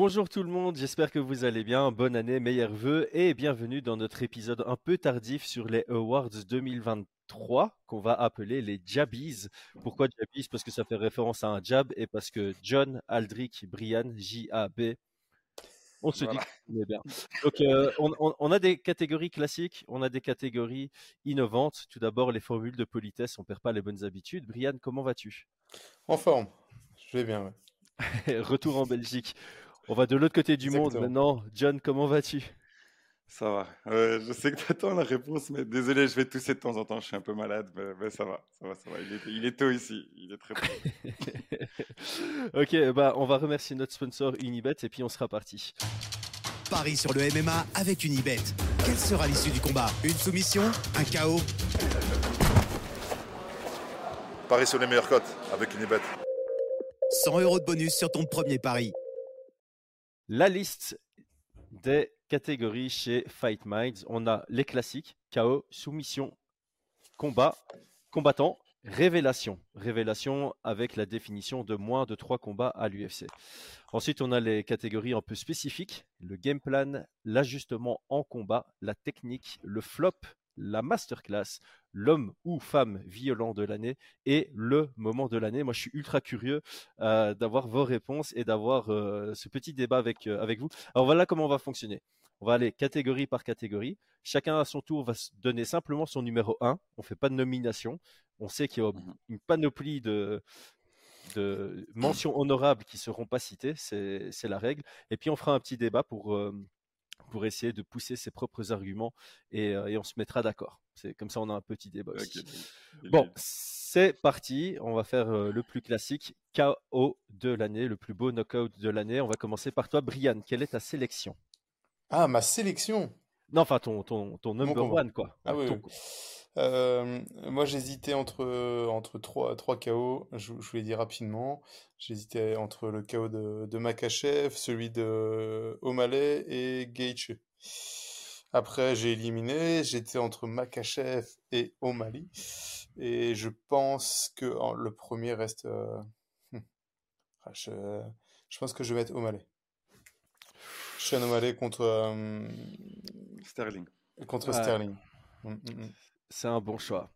Bonjour tout le monde, j'espère que vous allez bien. Bonne année, meilleurs vœux et bienvenue dans notre épisode un peu tardif sur les Awards 2023 qu'on va appeler les Jabbies. Pourquoi Jabbies? Parce que ça fait référence à un jab et parce que John, Aldrich, Brian, J-A-B, on se dit qu'on est bien. Donc, euh, on, a des catégories classiques, on a des catégories innovantes. Tout d'abord, les formules de politesse, on perd pas les bonnes habitudes. Brian, comment vas-tu? En forme, je vais bien. Retour en Belgique. On va de l'autre côté du monde maintenant. John, comment vas-tu? Ça va. je sais que tu attends la réponse, mais désolé, je vais tousser de temps en temps. Je suis un peu malade, mais, ça va. Ça va, ça va. Il, est, tôt ici. Il est très tôt. ok, bah, on va remercier notre sponsor Unibet et puis on sera parti. Paris sur le MMA avec Unibet. Quelle sera l'issue du combat? Une soumission? Un chaos Paris sur les meilleures cotes avec Unibet. 100 euros de bonus sur ton premier pari la liste des catégories chez Fight Minds. On a les classiques, KO, soumission, combat, combattant, révélation. Révélation avec la définition de moins de trois combats à l'UFC. Ensuite, on a les catégories un peu spécifiques, le game plan, l'ajustement en combat, la technique, le flop, la masterclass, l'homme ou femme violent de l'année et le moment de l'année. Moi, je suis ultra curieux euh, d'avoir vos réponses et d'avoir euh, ce petit débat avec, euh, avec vous. Alors voilà comment on va fonctionner. On va aller catégorie par catégorie. Chacun à son tour va se donner simplement son numéro 1. On ne fait pas de nomination. On sait qu'il y a mmh une panoplie de, de mentions honorables qui ne seront pas citées. C'est la règle. Et puis on fera un petit débat pour pour essayer de pousser ses propres arguments et, euh, on se mettra d'accord. C'est comme ça, on a un petit débat. Bon, c'est parti. On va faire euh, le plus classique KO de l'année, le plus beau knockout de l'année. On va commencer par toi, Brian. Quelle est ta sélection? Ah, ma sélection? Non, enfin ton, ton, ton number one, quoi. Ah oui. Euh, moi, j'hésitais entre, entre trois, trois KO. Je, je vous l'ai dit rapidement. J'hésitais entre le KO de, de Makachev, celui de O'Malley et Gaethje. Après, j'ai éliminé. J'étais entre Makachev et O'Malley. Et je pense que le premier reste. Euh, hmm. ah, je, je, pense que je vais mettre O'Malley. Sean O'Malley contre. Euh, Sterling. Contre Sterling. Hmm, hmm, c'est un bon choix.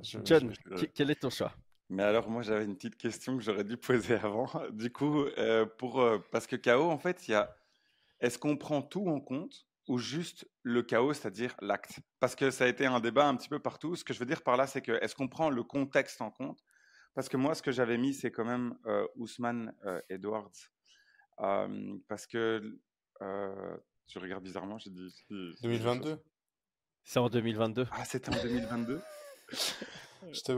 John, quel est ton choix? Mais alors, moi, j'avais une petite question que j'aurais dû poser avant. Du coup, euh, pour, euh, parce que KO, en fait, il y a. Est-ce qu'on prend tout en compte ou juste le chaos, c'est-à-dire l'acte? Parce que ça a été un débat un petit peu partout. Ce que je veux dire par là, c'est que est-ce qu'on prend le contexte en compte? Parce que moi, ce que j'avais mis, c'est quand même euh, Ousmane Edwards. parce que. Je regarde bizarrement, j'ai dit. 2022 c'est en 2022. Ah, c'était en 2022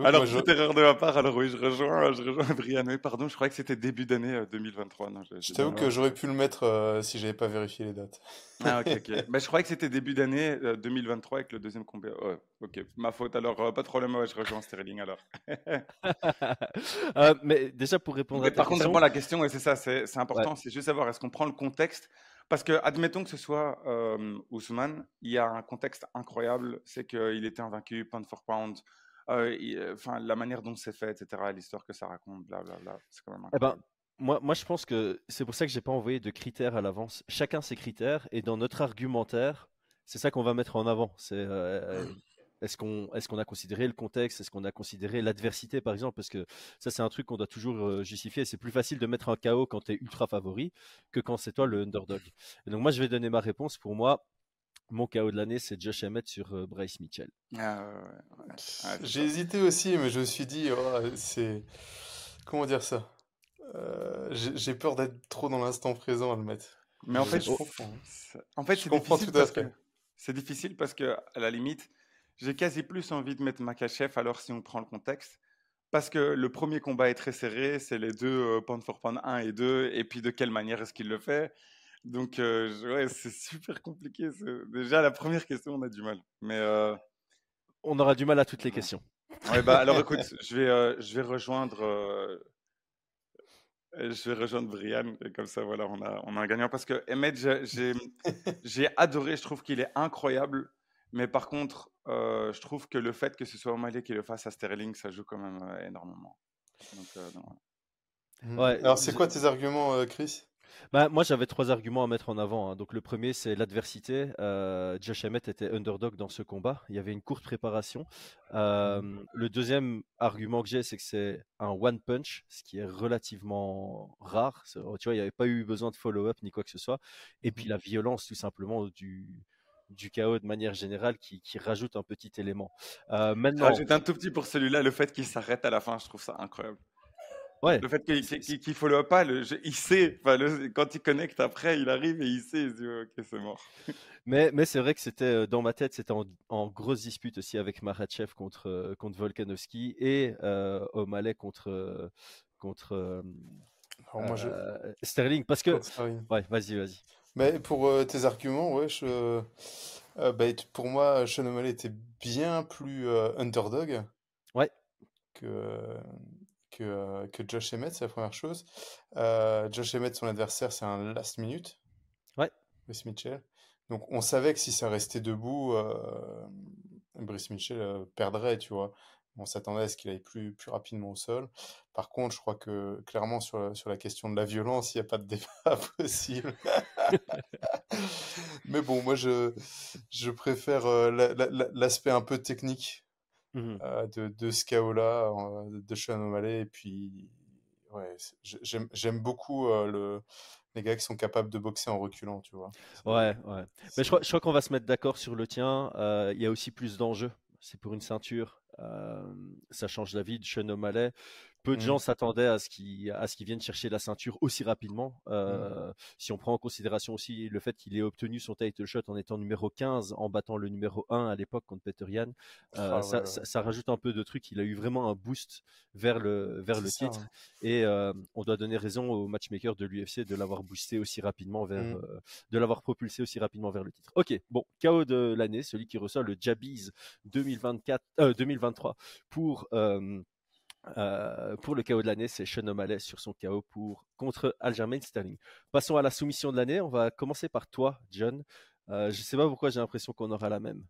alors, c'est erreur de ma part. Alors, oui, je rejoins, je rejoins Brian. pardon, je croyais que c'était début d'année 2023. Euh, non, je, t'avoue que j'aurais pu le mettre euh, si j'avais pas vérifié les dates. Ah, ok, ok. bah, je croyais que c'était début d'année 2023 euh, avec le deuxième combat. ok, ma faute. Alors, pas de problème. je rejoins Sterling alors. mais déjà, pour répondre mais à ta Par contre, la question, et c'est ça, c'est important, c'est juste savoir est-ce qu'on prend le contexte parce que, admettons que ce soit euh, Ousmane, il y a un contexte incroyable, c'est qu'il était invaincu pound for pound, euh, euh, enfin la manière dont c'est fait, etc., l'histoire que ça raconte, blablabla, c'est quand même eh ben, moi, moi, je pense que c'est pour ça que j'ai pas envoyé de critères à l'avance. Chacun ses critères, et dans notre argumentaire, c'est ça qu'on va mettre en avant. C'est est-ce qu'on a considéré le contexte? Est-ce qu'on a considéré l'adversité, par exemple? Parce que ça, c'est un truc qu'on doit toujours euh, justifier. C'est plus facile de mettre un KO quand tu es ultra favori que quand c'est toi le underdog. Et donc, moi, je vais donner ma réponse. Pour moi, mon KO de l'année, c'est Josh Emmett sur euh, Bryce Mitchell. Ah, J'ai hésité aussi, mais je me suis dit, oh, c'est. Comment dire ça? Euh, J'ai peur d'être trop dans l'instant présent à le mettre. Mais en fait, je comprends. En fait, je comprends tout à fait. C'est difficile parce que, à la limite, j'ai quasi plus envie de mettre Makachev alors si on prend le contexte. Parce que le premier combat est très serré, c'est les deux euh, pound for pound 1 et 2, et puis de quelle manière est-ce qu'il le fait? Donc, euh, ouais, c'est super compliqué. Déjà, la première question, on a du mal. Mais. Euh, on aura du mal à toutes les questions. Ouais, bah, alors écoute, je vais, je vais rejoindre. Je vais rejoindre Brian, et comme ça, voilà, on a, on a un gagnant. Parce que Emmett, j'ai adoré, je trouve qu'il est incroyable. Mais par contre, euh, je trouve que le fait que ce soit O'Malley qui le fasse à Sterling, ça joue quand même euh, énormément. Donc, euh, mmh. ouais, Alors, c'est quoi tes arguments, Chris? Bah, moi, j'avais trois arguments à mettre en avant. hein. Donc, le premier, c'est l'adversité. Euh, Josh Emmett était underdog dans ce combat. Il y avait une courte préparation. Euh, le deuxième argument que j'ai, c'est que c'est un one punch, ce qui est relativement rare. C'est- Tu vois, il n'y avait pas eu besoin de follow-up ni quoi que ce soit. Et puis, la violence, tout simplement, du, du chaos de manière générale qui, qui rajoute un petit élément. Euh, maintenant, rajoute un tout petit pour celui-là, le fait qu'il s'arrête à la fin, je trouve ça incroyable. ouais, Le fait qu'il qu'il- qu'il follow pas, le jeu- il sait, enfin, le- quand il connecte après, il arrive et il sait, il dit, ok, c'est mort. Mais, mais c'est vrai que c'était euh, dans ma tête, c'était en, en grosse dispute aussi avec Makhachev contre, euh, contre Volkanovski et euh, O'Malley contre, euh, contre euh, Alors, moi, je... euh, Sterling. Parce que. Ouais, vas-y, vas-y. Mais pour euh, tes arguments, ouais, je, euh, bah, pour moi, Sean O'Malley était bien plus euh, underdog Ouais. que, que, euh, que Josh Emmett, c'est la première chose. Euh, Josh Emmett, son adversaire, c'est un last minute. Ouais. Brice Mitchell. Donc on savait que si ça restait debout, euh, Brice Mitchell euh, perdrait, tu vois. On s'attendait à ce qu'il aille plus, plus rapidement au sol. Par contre, je crois que clairement sur, la- sur la question de la violence, il n'y a pas de débat possible. Mais bon, moi je, je préfère euh, la- la- la- l'aspect un peu technique Mhm. euh, de, de ce euh, de Sean O'Malley. Et puis, ouais, j'aime beaucoup euh, le, les gars qui sont capables de boxer en reculant, tu vois. Ouais, ouais. Mais je crois, je crois qu'on va se mettre d'accord sur le tien. Euh, Il y a aussi plus d'enjeux. C'est pour une ceinture. Euh, ça change la vie de Sean. Peu de Mm. gens s'attendaient à ce qu'ils à ce qu'ils viennent chercher la ceinture aussi rapidement. Euh, Si on prend en considération aussi le fait qu'il ait obtenu son title shot en étant numéro 15, en battant le numéro 1 à l'époque contre Peter Yan, euh, Ah, ça, ouais, ouais. ça- ça rajoute un peu de trucs. Il a eu vraiment un boost vers le, vers le C'est ça, titre. hein. Et euh, on doit donner raison au matchmaker de l'UFC de l'avoir boosté aussi rapidement vers, Mm. euh, de l'avoir propulsé aussi rapidement vers le titre. Ok, bon, KO de l'année, celui qui reçoit le Jabiz 2024, euh, 2023 pour, euh, pour le KO de l'année, c'est Sean O'Malley sur son KO pour, contre Aljamain Sterling. Passons à la soumission de l'année. On va commencer par toi, John. Euh, je sais pas pourquoi j'ai l'impression qu'on aura la même.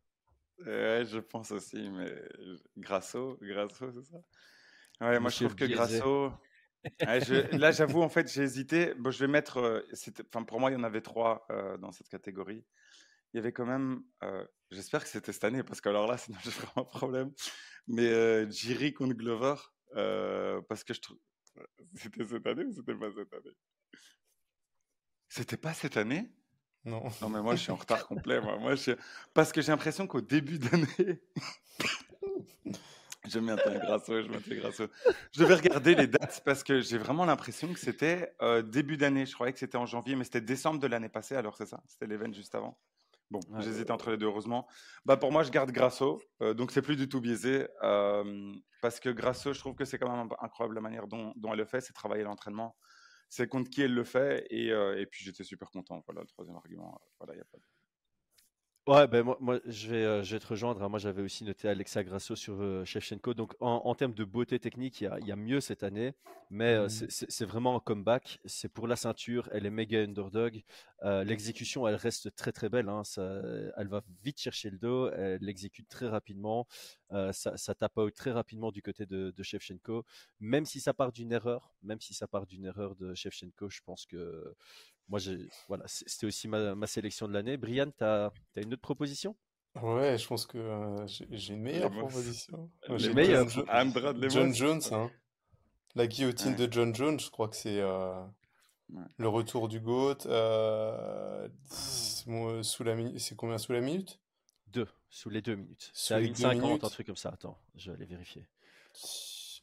Je pense aussi, mais Grasso, Grasso, c'est ça? Ouais, moi je trouve que biaisé. Grasso. Ouais, je- Là, j'avoue, en fait, j'ai hésité. Bon, je vais mettre. euh, Enfin, pour moi, il y en avait trois dans cette catégorie. Il y avait quand même. J'espère que c'était cette année, parce que alors là, sinon j'ai vraiment un problème. Mais Jiri contre Glover, euh, parce que je trouve. C'était cette année ou c'était pas cette année? C'était pas cette annais? Non. Non, mais moi, je suis en retard complet. Moi. Moi, je... Parce que j'ai l'impression qu'au début d'année. je maintiens Grasso, je maintiens Grasso. Je devais regarder les dates parce que j'ai vraiment l'impression que c'était euh, début d'année. Je croyais que c'était en janvier, mais c'était décembre de l'année passée, alors c'est ça. C'était l'event juste avant. Bon, Ouais. j'hésitais entre les deux, heureusement. Bah, pour moi, je garde Grasso, euh, donc c'est plus du tout biaisé. euh, parce que Grasso, je trouve que c'est quand même incroyable la manière dont, dont elle le fait, c'est travailler l'entraînement. C'est contre qui elle le fait, et, euh, et puis j'étais super content. Voilà le troisième argument. Voilà, y a pas de- Ouais, ben moi, moi je, vais, euh, je vais te rejoindre. hein. Moi, j'avais aussi noté Alexa Grasso sur euh, Shevchenko. Donc, en, en termes de beauté technique, il y a, il y a mieux cette année. Mais euh, c'est- c'est c'est vraiment un comeback. C'est pour la ceinture. Elle est méga underdog. Euh, L'exécution, elle reste très très belle. hein. Ça, elle va vite chercher le dos. Elle l'exécute très rapidement. Euh, ça, ça tape out très rapidement du côté de, de Shevchenko. Même si ça part d'une erreur, même si ça part d'une erreur de Shevchenko, je pense que moi, voilà, c'était aussi ma, ma sélection de l'année. Brian, tu as, une autre proposition? Ouais, je pense que euh, j'ai j'ai une meilleure proposition. J'ai meilleurs. John, Jo- Andrade Lemos. John Jones, hein. La guillotine Ouais. de John Jones, je crois que c'est euh, Ouais. le retour du GOAT. euh, c'est bon, sous la mi- c'est combien sous la minute? Deux, sous les deux minutes. Sous C'est à les une deux 50, un minutes. truc comme ça. Attends, je vais aller vérifier.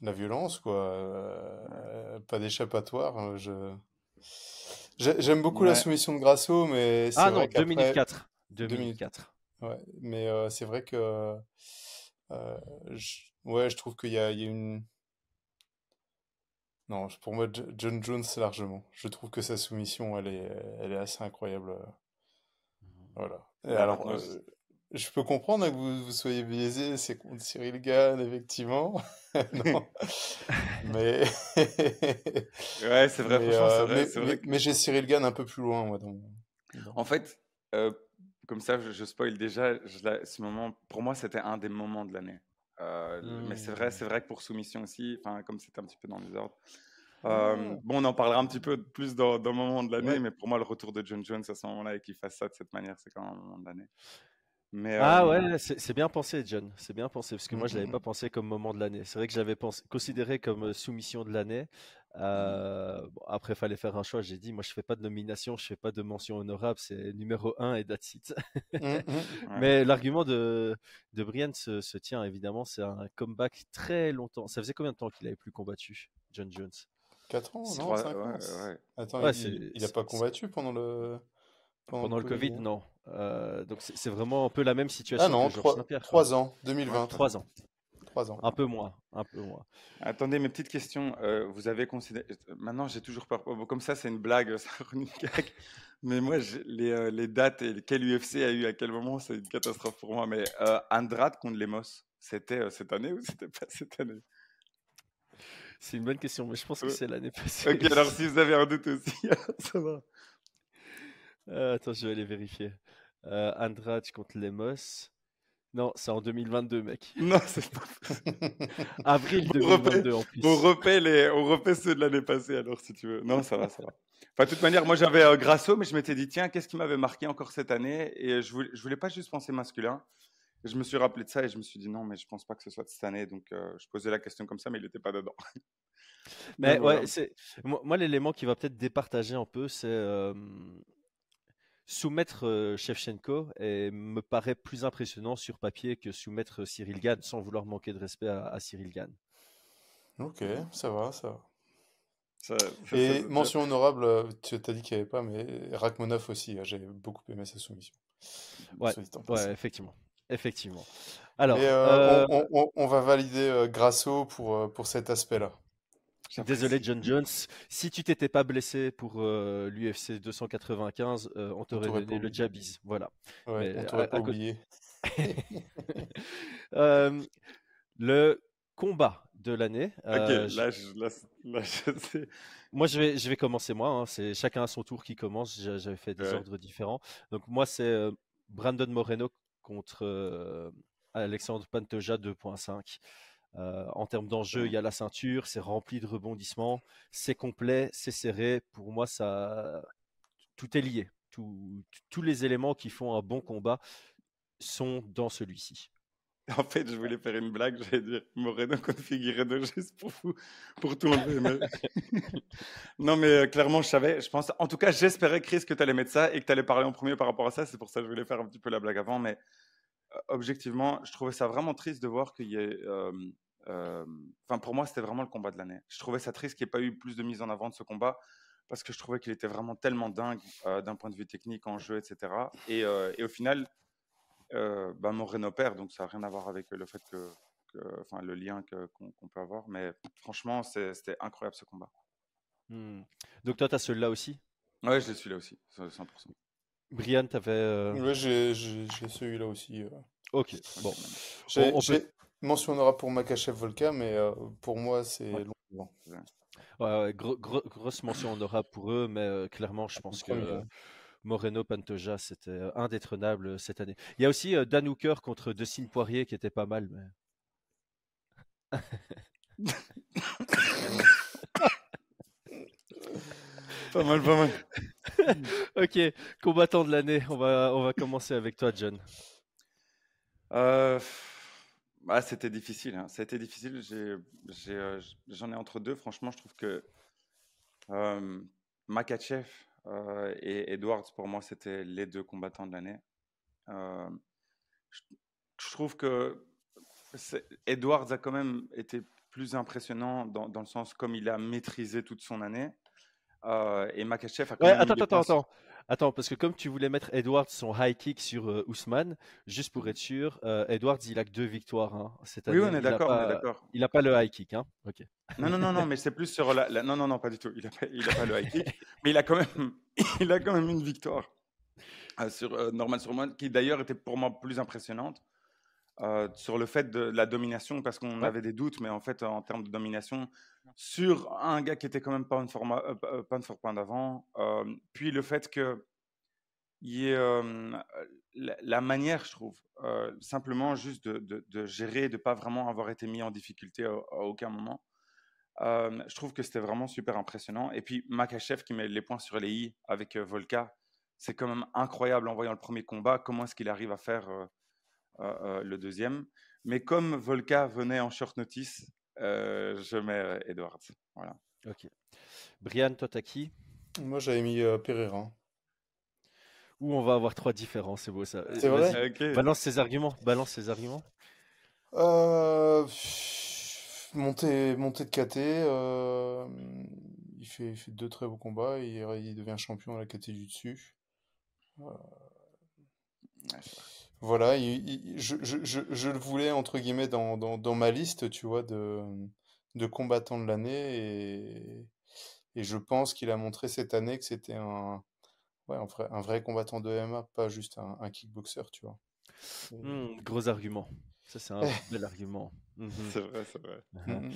La violence, quoi. euh, pas d'échappatoire. euh, Je... J'ai- J'aime beaucoup la Ouais. soumission de Grasso, mais c'est Ah vrai non, 2 minutes qu'après- 4. 2 Deux minutes minutes. 4. Ouais, mais euh, c'est vrai que euh, je, ouais, je trouve qu'il y y a une. Non, pour moi, Jo- John Jones, largement. Je trouve que sa soumission, elle est, elle est assez incroyable. euh, Voilà. Et Ouais, alors, moi, euh, je peux comprendre que vous, vous soyez biaisé, c'est contre Cyril Gann, effectivement. Non. Mais. Ouais, c'est vrai, mais, franchement, c'est euh, vrai, mais, c'est mais- vrai que- mais j'ai Cyril Gann un peu plus loin, moi, dans En fait, euh, comme ça, je, je spoil déjà. je ce moment, pour moi, c'était un des moments de l'année. Euh, Mais c'est vrai, c'est vrai que pour soumission aussi, comme c'était un petit peu dans les ordres, Euh, bon, on en parlera un petit peu plus dans, dans le moment de l'année, Ouais. mais pour moi, le retour de John Jones à ce moment-là et qu'il fasse ça de cette manière, c'est quand même un moment de l'année. Mais, Ah euh, ouais, c'est bien pensé, John. C'est bien pensé, parce que moi, je l'avais Mhm. pas pensé comme moment de l'année. C'est vrai que j'avais pensé, considéré comme euh, soumission de l'année. Euh, bon, après, il fallait faire un choix. J'ai dit, moi, je fais pas de nomination, je fais pas de mention honorable. C'est numéro 1 et that's it. Mm, mm. ouais. Mais l'argument de, de Brian se, se tient, évidemment. C'est un comeback très longtemps. Ça faisait combien de temps qu'il avait plus combattu, John Jones? 4 ans, C'est non? trois- 5 ans? ouais, ouais. Attends, Ouais, il, il a pas combattu pendant le... Pendant le Covid, non. Euh, donc, c'est vraiment un peu la même situation Ah non, que Georges 3, Saint-Pierre. quoi. 3 ans, 2020. 3 ans. 3 ans. Un peu moins. Un peu moins. Attendez, mes petites questions. euh, vous avez considéré. Maintenant, j'ai toujours peur. Comme ça, c'est une blague, ça. Mais moi, les, euh, les dates et quel UFC a eu à quel moment, c'est une catastrophe pour moi. Mais euh, Andrade contre Lemos, c'était euh, cette année ou c'était pas cette année? C'est une bonne question, mais je pense que c'est l'année passée. Ok, alors si vous avez un doute aussi, ça va. Euh, attends, je vais aller vérifier. Euh, Andrade contre Lemos? Non, c'est en 2022, mec. Non, c'est pas. Avril On refait- 2022 en plus. On les... on refait ceux de l'année passée, alors, si tu veux. Non, ça va, ça va. Enfin, de toute manière, moi, j'avais euh, Grasso, mais je m'étais dit, tiens, qu'est-ce qui m'avait marqué encore cette année? Et je voulais, je voulais pas juste penser masculin. Je me suis rappelé de ça et je me suis dit, non, mais je pense pas que ce soit de cette année. Donc, euh, je posais la question comme ça, mais il n'était pas dedans. Mais voilà. ouais, c'est moi, moi, l'élément qui va peut-être départager un peu, c'est euh, soumettre Shevchenko et me paraît plus impressionnant sur papier que soumettre Cyril Gann, sans vouloir manquer de respect à, à Cyril Gann. ok, ça va, ça va. Ça- Et mention honorable, tu t'as dit qu'il n'y avait pas, mais Rachmanov aussi, euh, j'ai beaucoup aimé sa soumission. Ouais. Ouais, effectivement, effectivement. Alors, euh, euh, on, on- va valider euh, Grasso pour, pour cet aspect-là. Désolé John Jones, si tu t'étais pas blessé pour euh, l'UFC 295, euh, on t'aurait donné le. Jabis. Voilà. Ouais, Mais on t'aurait pas à côté- oublié. Euh, le combat de l'année. Ok, euh, j- là, je, là, là, je sais. moi, je vais, je vais commencer moi. hein, C'est chacun à son tour qui commence. J'a- J'avais fait des Ouais. ordres différents. Donc moi, c'est euh, Brandon Moreno contre euh, Alexandre Pantoja 2.5. Euh, en termes d'enjeu, il y a la ceinture, c'est rempli de rebondissements, c'est complet, c'est serré. Pour moi, ça, tout est lié. Tout- tous les éléments qui font un bon combat sont dans celui-ci. En fait, je voulais faire une blague, j'allais dire Moreno contre Figueiredo juste pour vous, pour tout enlever. mais- non, mais euh, clairement, je savais, je pense, en tout cas, j'espérais, Chris, que tu allais mettre ça et que tu allais parler en premier par rapport à ça. C'est pour ça que je voulais faire un petit peu la blague avant. Mais objectivement, je trouvais ça vraiment triste de voir qu'il y ait. Enfin, pour moi, c'était vraiment le combat de l'année. Je trouvais ça triste qu'il n'y ait pas eu plus de mise en avant de ce combat parce que je trouvais qu'il était vraiment tellement dingue euh, d'un point de vue technique, en jeu, etc. Et, euh, et au final, euh, bah, Moreno perd, donc ça n'a rien à voir avec le fait que, enfin, le lien qu'on peut avoir. Mais franchement, c'était incroyable ce combat. Hmm. Donc toi, tu as celui-là aussi? Ouais, je suis là aussi, 100%. Brian, tu avais... Ouais, j'ai celui-là aussi. euh. Ok, bon. J'ai on peut- j'ai mention honorable pour Makachev Volka, mais euh, pour moi, c'est Ouais. long. Ouais, ouais, gro- gro- grosse mention honorable pour eux, mais euh, clairement, je pense que euh, Moreno Pantoja, c'était euh, indétrônable euh, cette année. Il y a aussi euh, Dan Hooker contre Dustin Poirier qui était pas mal. Mais... Pas mal, pas mal. ok, combattant de l'année, on va, on va commencer avec toi, John. Euh, ah, c'était difficile. Hein. Ça a été difficile. J'ai- j'ai, euh, J'en ai, entre deux. Franchement, je trouve que euh, Makachev euh, et Edwards, pour moi, c'était les deux combattants de l'année. Euh, je, je trouve que Edwards a quand même été plus impressionnant dans, dans le sens comme il a maîtrisé toute son année. Euh, et Makachev a quand Ouais, même attends, attends, attends. Attends, parce que comme tu voulais mettre Edwards son high kick sur euh, Ousmane, juste pour être sûr, euh, Edwards, il a que deux victoires hein, Oui, on est d'accord, on est pas- d'accord. Il n'a pas le high kick, hein. Ok. Non, non, non, non, mais c'est plus sur la, la- Non, non, non, pas du tout. Il n'a pas, le high kick. Mais il a quand même, il a quand même une victoire euh, sur euh, Norman Surman, qui d'ailleurs était pour moi plus impressionnante sur le fait de la domination, parce qu'on Ouais. avait des doutes, mais en fait, en termes de domination, sur un gars qui était quand même pas une format, euh, euh, point d'avant. euh, puis le fait que y euh, la, manière, je trouve, euh, simplement juste de, de- de gérer, de pas vraiment avoir été mis en difficulté à, aucun moment. Euh, je trouve que c'était vraiment super impressionnant. Et puis Makachev qui met les points sur les i avec euh, Volka, c'est quand même incroyable en voyant le premier combat, comment est-ce qu'il arrive à faire euh, le deuxième. Mais comme Volka venait en short notice, je mets Edwards. Voilà. Ok. Brian, toi, t'as qui? Moi, j'avais mis Pereira. Où on va avoir trois différents, c'est beau ça. C'est vrai? Balance ses arguments. Balance ses arguments. Euh, montée, de KT, euh, il, fait, fait deux très beaux combats, et il devient champion à la KT du dessus. Euh, voilà, je, le voulais entre guillemets dans, ma liste, tu vois, de, de combattants de l'année, et, et je pense qu'il a montré cette année que c'était un, ouais, un, vrai, un vrai combattant de MMA, pas juste un, kickboxer, tu vois. Mmh, gros argument. Ça, c'est un bel argument. Mmh c'est vrai, c'est vrai. Mmh, mmh,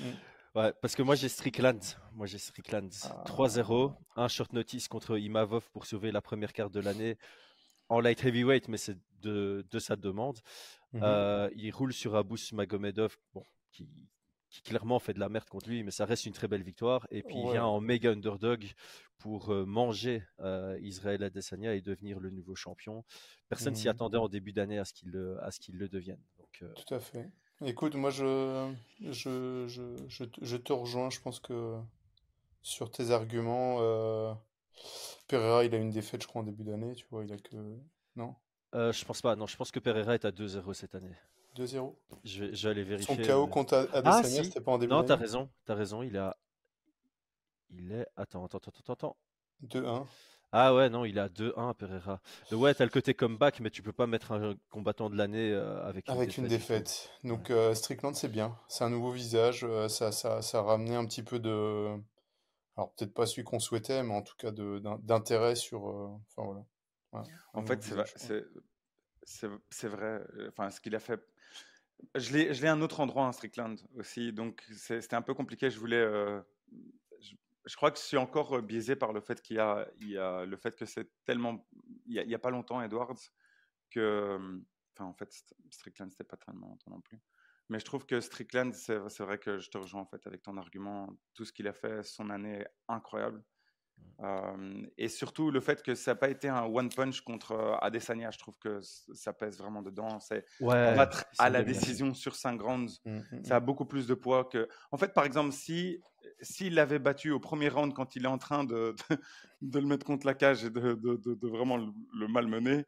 ouais, parce que moi j'ai Strickland. Moi j'ai Strickland. 3-0, ah. un short notice contre Imavov pour sauver la première carte de l'année en light heavyweight, mais c'est de, de, sa demande. Euh, il roule sur Abus Magomedov, bon, qui, qui, clairement fait de la merde contre lui, mais ça reste une très belle victoire. Et puis il vient en méga underdog pour euh, manger euh, Israël Adesanya et devenir le nouveau champion. Personne s'y attendait en début d'année à ce qu'il à ce qu'il le devienne. Euh, Tout à fait. Écoute, moi, je, je, je, te rejoins. Je pense que sur tes arguments, Pereira, il a une défaite, je crois, en début d'année. Tu vois, il a que. Non? Euh, Je pense pas. Non, je pense que Pereira est à 2-0 cette année. 2-0 je vais, je vais aller vérifier. Son KO contre ah, Adesanya, ah, c'était pas en début d'année? Non, t'as raison. T'as raison. Il, a... il est. Attends, attends, attends, attends. 2-1. Ah ouais, non, il a 2-1 Pereira. Ouais, t'as le côté comeback, mais tu peux pas mettre un combattant de l'année euh, avec une avec défaite. Une défaite. Donc euh, Strickland, c'est bien. C'est un nouveau visage. Euh, ça, ça, ça, a ramené un petit peu de. Alors peut-être pas celui qu'on souhaitait, mais en tout cas d'intérêt sur. Enfin voilà. en fait, c'est vrai. Enfin, ce qu'il a fait. Je l'ai un autre endroit, en Strickland aussi. Donc c'était un peu compliqué. Je voulais je crois que je suis encore biaisé par le fait qu'il y a, il y a le fait que c'est tellement, il y, a, pas longtemps Edwards que, enfin en fait Strickland c'était pas tellement longtemps non plus. Mais je trouve que Strickland, c'est vrai que je te rejoins en fait avec ton argument. Tout ce qu'il a fait, son année est incroyable. Euh, et surtout le fait que ça n'a pas été un one punch contre euh, Adesanya, je trouve que ça pèse vraiment dedans. C'est ouais, battre à la décision sur 5 rounds, mmh, mmh, ça a mmh. beaucoup plus de poids que. En fait, par exemple, si s'il l'avait battu au premier round quand il est en train de, de, le mettre contre la cage et de, de vraiment le, le malmener,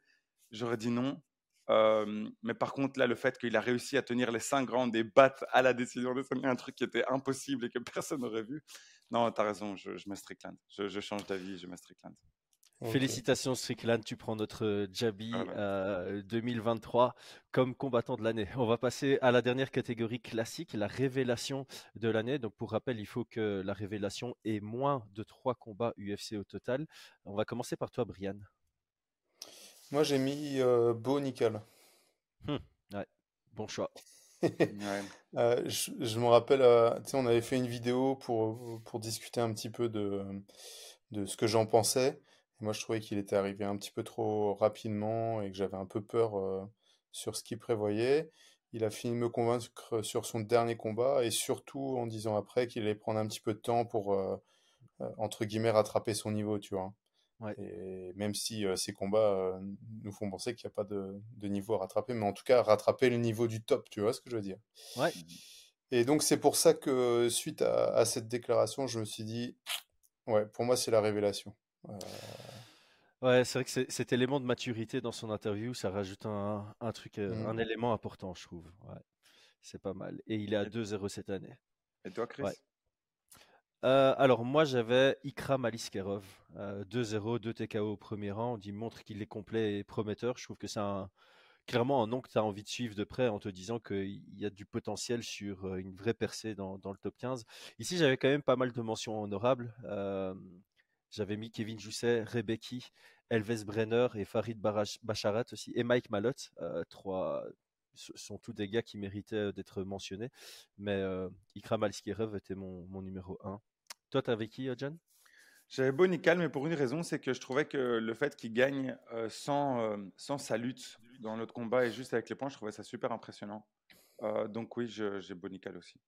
j'aurais dit non. Euh, mais par contre, là, le fait qu'il a réussi à tenir les 5 rounds et battre à la décision de un truc qui était impossible et que personne n'aurait vu. Non, tu as raison, je, je mets Strickland. Je, change d'avis, je mets Strickland. Félicitations Strickland, tu prends notre euh, Jabi 2023 ah comme combattant de l'année. On va passer à la dernière catégorie classique, la révélation de l'année. Donc pour rappel, il faut que la révélation ait moins de 3 combats UFC au total. On va commencer par toi Brian. Moi, j'ai mis euh, Beau Nickel. Hum, ouais, bon choix. Euh, je, me rappelle, euh, on avait fait une vidéo pour, pour discuter un petit peu de, de ce que j'en pensais. moi, je trouvais qu'il était arrivé un petit peu trop rapidement et que j'avais un peu peur euh, sur ce qu'il prévoyait. Il a fini de me convaincre sur son dernier combat et surtout en disant après qu'il allait prendre un petit peu de temps pour, entre guillemets, rattraper son niveau, tu vois. Et même si ces combats nous font penser qu'il n'y a pas de, niveau à rattraper, mais en tout cas rattraper le niveau du top, tu vois ce que je veux dire? Ouais. Et donc c'est pour ça que suite à, cette déclaration, je me suis dit, ouais, pour moi c'est la révélation. Ouais, c'est vrai que cet élément de maturité dans son interview, ça rajoute un, un truc, un mmh. élément important, je trouve. Ouais, c'est pas mal. Et il est à 2-0 cette année. Et toi, Chris? Euh, alors moi j'avais Ikram Aliskerov, 2-0, 2 TKO au premier rang, il montre qu'il est complet et prometteur. Je trouve que c'est clairement un nom que tu as envie de suivre de près en te disant qu'il y a du potentiel sur euh, une vraie percée dans, le top 15. Ici j'avais quand même pas mal de mentions honorables. Euh, j'avais mis Kevin Jousset, Rebecki, Elves Brenner et Farid Bacharat aussi, et Mike Malotte, trois, sont tous des gars qui méritaient d'être mentionnés. Mais Ikram Aliskerov était mon, mon numéro 1. Toi, t'avais qui, John? J'avais Bonical, mais pour une raison, c'est que je trouvais que le fait qu'il gagne sans, sans sa lutte dans notre combat et juste avec les points, je trouvais ça super impressionnant. donc oui, j'ai Bonical aussi.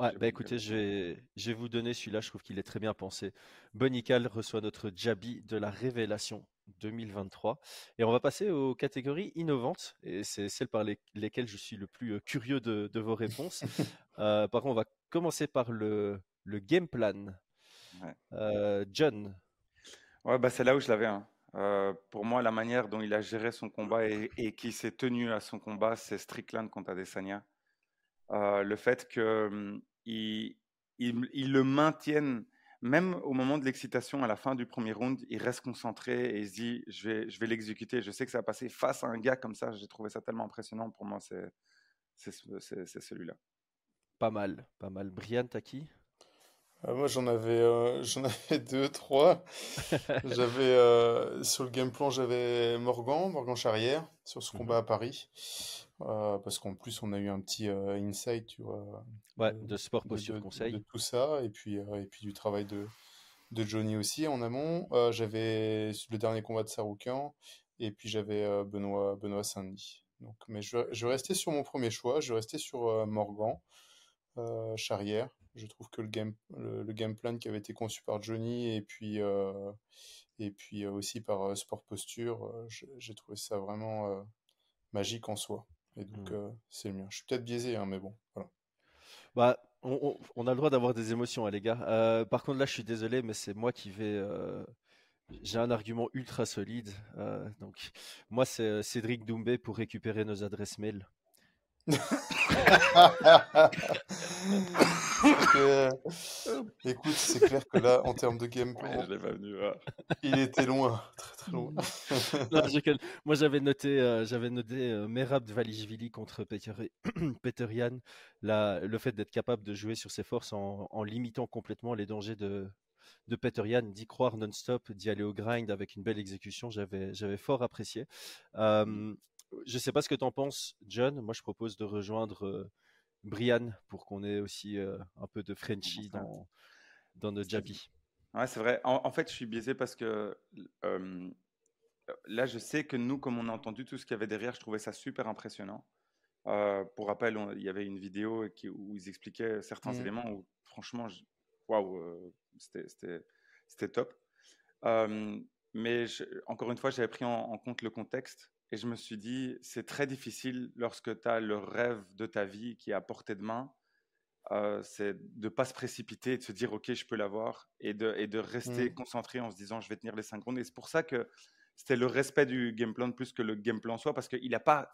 Ouais, bah écoutez, je vais, je vais vous donner celui-là, je trouve qu'il est très bien pensé. Bonical reçoit notre Jabi de la Révélation 2023. Et on va passer aux catégories innovantes, et c'est celles par les- lesquelles je suis le plus euh, curieux de, de vos réponses. Euh, par contre, on va commencer par le, le game plan. Ouais. Euh, John, Ouais, bah c'est là où je l'avais. hein. Euh, pour moi, la manière dont il a géré son combat et, et qui s'est tenu à son combat, c'est Strickland contre Adesanya. Le fait qu'il il, il, il le maintienne, même au moment de l'excitation, à la fin du premier round, il reste concentré et il se dit je vais, je vais l'exécuter. Je sais que ça va passer face à un gars comme ça. J'ai trouvé ça tellement impressionnant. Pour moi, c'est c'est ce- c'est- c'est celui-là. pas mal, pas mal. Brian, t'as qui? Euh, moi, j'en avais, euh, j'en avais deux, trois. J'avais euh, sur le game plan, j'avais Morgan, Morgan Charrière, sur ce Mhm. combat à Paris. Euh, parce qu'en plus, on a eu un petit insight, tu vois, Ouais, de, de sport posture de- conseil. de tout ça, et puis, et puis du travail de, de Johnny aussi en amont. J'avais le dernier combat de Saroukian, et puis j'avais Benoît, Benoît Saint-Denis. Donc, mais je, je rester sur mon premier choix, je rester sur Morgan, Charrière. Je trouve que le game, le, le game plan qui avait été conçu par Johnny, et puis, euh, et puis euh, aussi par euh, Sport Posture, euh, j'ai trouvé ça vraiment euh, magique en soi. Et donc, Mm. euh, c'est le mien. Je suis peut-être biaisé, hein, mais bon, voilà. Bah, on, on- on a le droit d'avoir des émotions, hein, les gars. Euh, par contre, là, je suis désolé, mais c'est moi qui vais. euh, J'ai un argument ultra solide. euh, donc, moi, c'est Cédric Doumbé pour récupérer nos adresses mail. Que- Écoute, c'est clair que là, en termes de game Ouais, plan, je l'ai pas venu. ah. il était loin, très très loin. Non, je déconne. Moi, j'avais noté, euh, j'avais noté euh, Merab Dvalishvili contre Peter, Peter Yan, la- le fait d'être capable de jouer sur ses forces en, en limitant complètement les dangers de, de Peter Yan, d'y croire non-stop, d'y aller au grind avec une belle exécution, j'avais, j'avais fort apprécié. Euh, je sais pas ce que tu en penses, John. Moi, je propose de rejoindre euh, Brian pour qu'on ait aussi euh, un peu de Frenchie dans, dans nos Jabi. Ouais, c'est vrai. En, en fait, je suis biaisé parce que euh, là, je sais que nous, comme on a entendu tout ce qu'il y avait derrière, je trouvais ça super impressionnant. Euh, pour rappel, on- il y avait une vidéo qui- où ils expliquaient certains Mhm. éléments où, franchement, waouh, euh, c'était- top. Mais je- encore une fois, j'avais pris en, en compte le contexte et je me suis dit, c'est très difficile lorsque tu as le rêve de ta vie qui est à portée de main euh, c'est de ne pas se précipiter et de se dire ok je peux l'avoir et de, et de rester Mm. concentré en se disant je vais tenir les 5 rounds et c'est pour ça que c'était le respect du game plan plus que le game plan soi parce qu'il n'a pas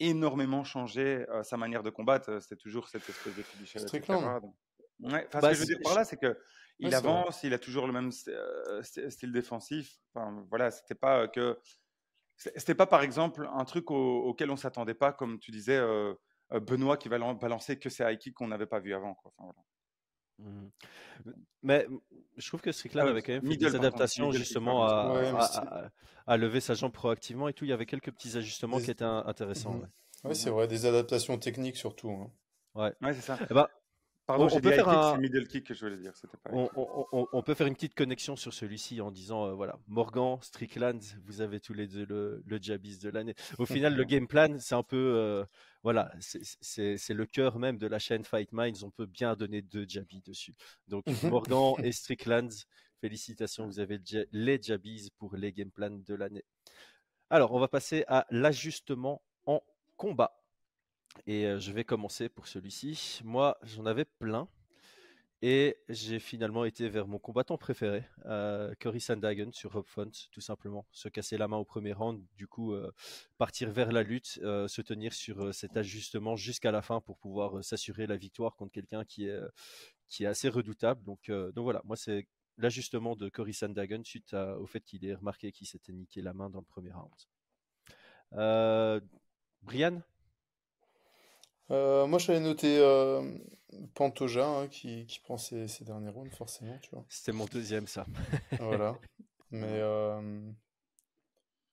énormément changé euh, sa manière de combattre c'était toujours cette espèce de fiduciaire etc. Strickland. Donc, ouais, enfin, Bah, ce que je veux dire c'est- par là c'est que il Ouais, c'est avance il a toujours le même st- style défensif enfin, voilà c'était pas que c'était pas par exemple un truc au- auquel on s'attendait pas comme tu disais euh, euh, Benoît qui va lan- balancer que c'est kick qu'on n'avait pas vu avant. Quoi. Enfin, voilà. Mhm. Mais je trouve que Strickland avait quand même fait middle, des pardon, adaptations middle justement à, Ouais, mais à- c'est- à- à lever sa jambe proactivement et tout. Il y avait quelques petits ajustements Des- qui étaient in- intéressants. Mhm. ouais. Ouais, c'est vrai, des adaptations techniques surtout. hein. Ouais, c'est ça. Eh ben, Pardon, on- peut faire kick, un- c'est middle kick que je voulais dire. Pas on, peut faire une petite connexion sur celui-ci en disant euh, voilà, Morgan, Strickland, vous avez tous les deux le, le jabis de l'année. Au final, le game plan, c'est un peu euh, voilà, c'est- le cœur même de la chaîne Fight Minds. On peut bien donner deux jabis dessus. Donc Morgan et Strickland, félicitations, vous avez les jabis pour les game plans de l'année. Alors, on va passer à l'ajustement en combat. Et je vais commencer pour celui-ci. Moi, j'en avais plein. Et j'ai finalement été vers mon combattant préféré, euh, Cory Sandhagen sur Rob Font, tout simplement. Se casser la main au premier round, du coup, partir vers la lutte, se tenir sur cet ajustement jusqu'à la fin pour pouvoir s'assurer la victoire contre quelqu'un qui est, qui est assez redoutable. Donc, donc voilà, moi, c'est l'ajustement de Cory Sandhagen suite au fait qu'il ait remarqué qu'il s'était niqué la main dans le premier round. Brian? Euh, moi, j'avais noté euh, Pantoja hein, qui, qui prend ses, ses derniers rounds, forcément, tu vois. C'était mon deuxième, ça. Voilà. Mais euh,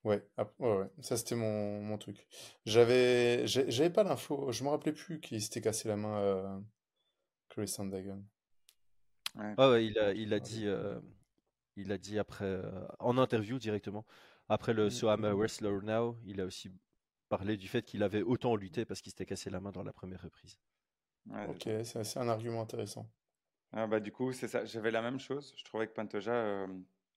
ouais, ap- ouais, ouais, ça c'était mon, mon truc. J'avais j'avais pas l'info, je me rappelais plus qu'il s'était cassé la main euh, Chris Sandhagen. Ah ouais, il a, il a dit, euh, il a dit après, euh, en interview directement, après le Mm. So I'm a Wrestler Now, il a aussi parlé du fait qu'il avait autant lutté parce qu'il s'était cassé la main dans la première reprise. Ouais, Ok, c'est un argument intéressant. Ah bah du coup, c'est ça. J'avais la même chose. Je trouvais que Pantoja, euh,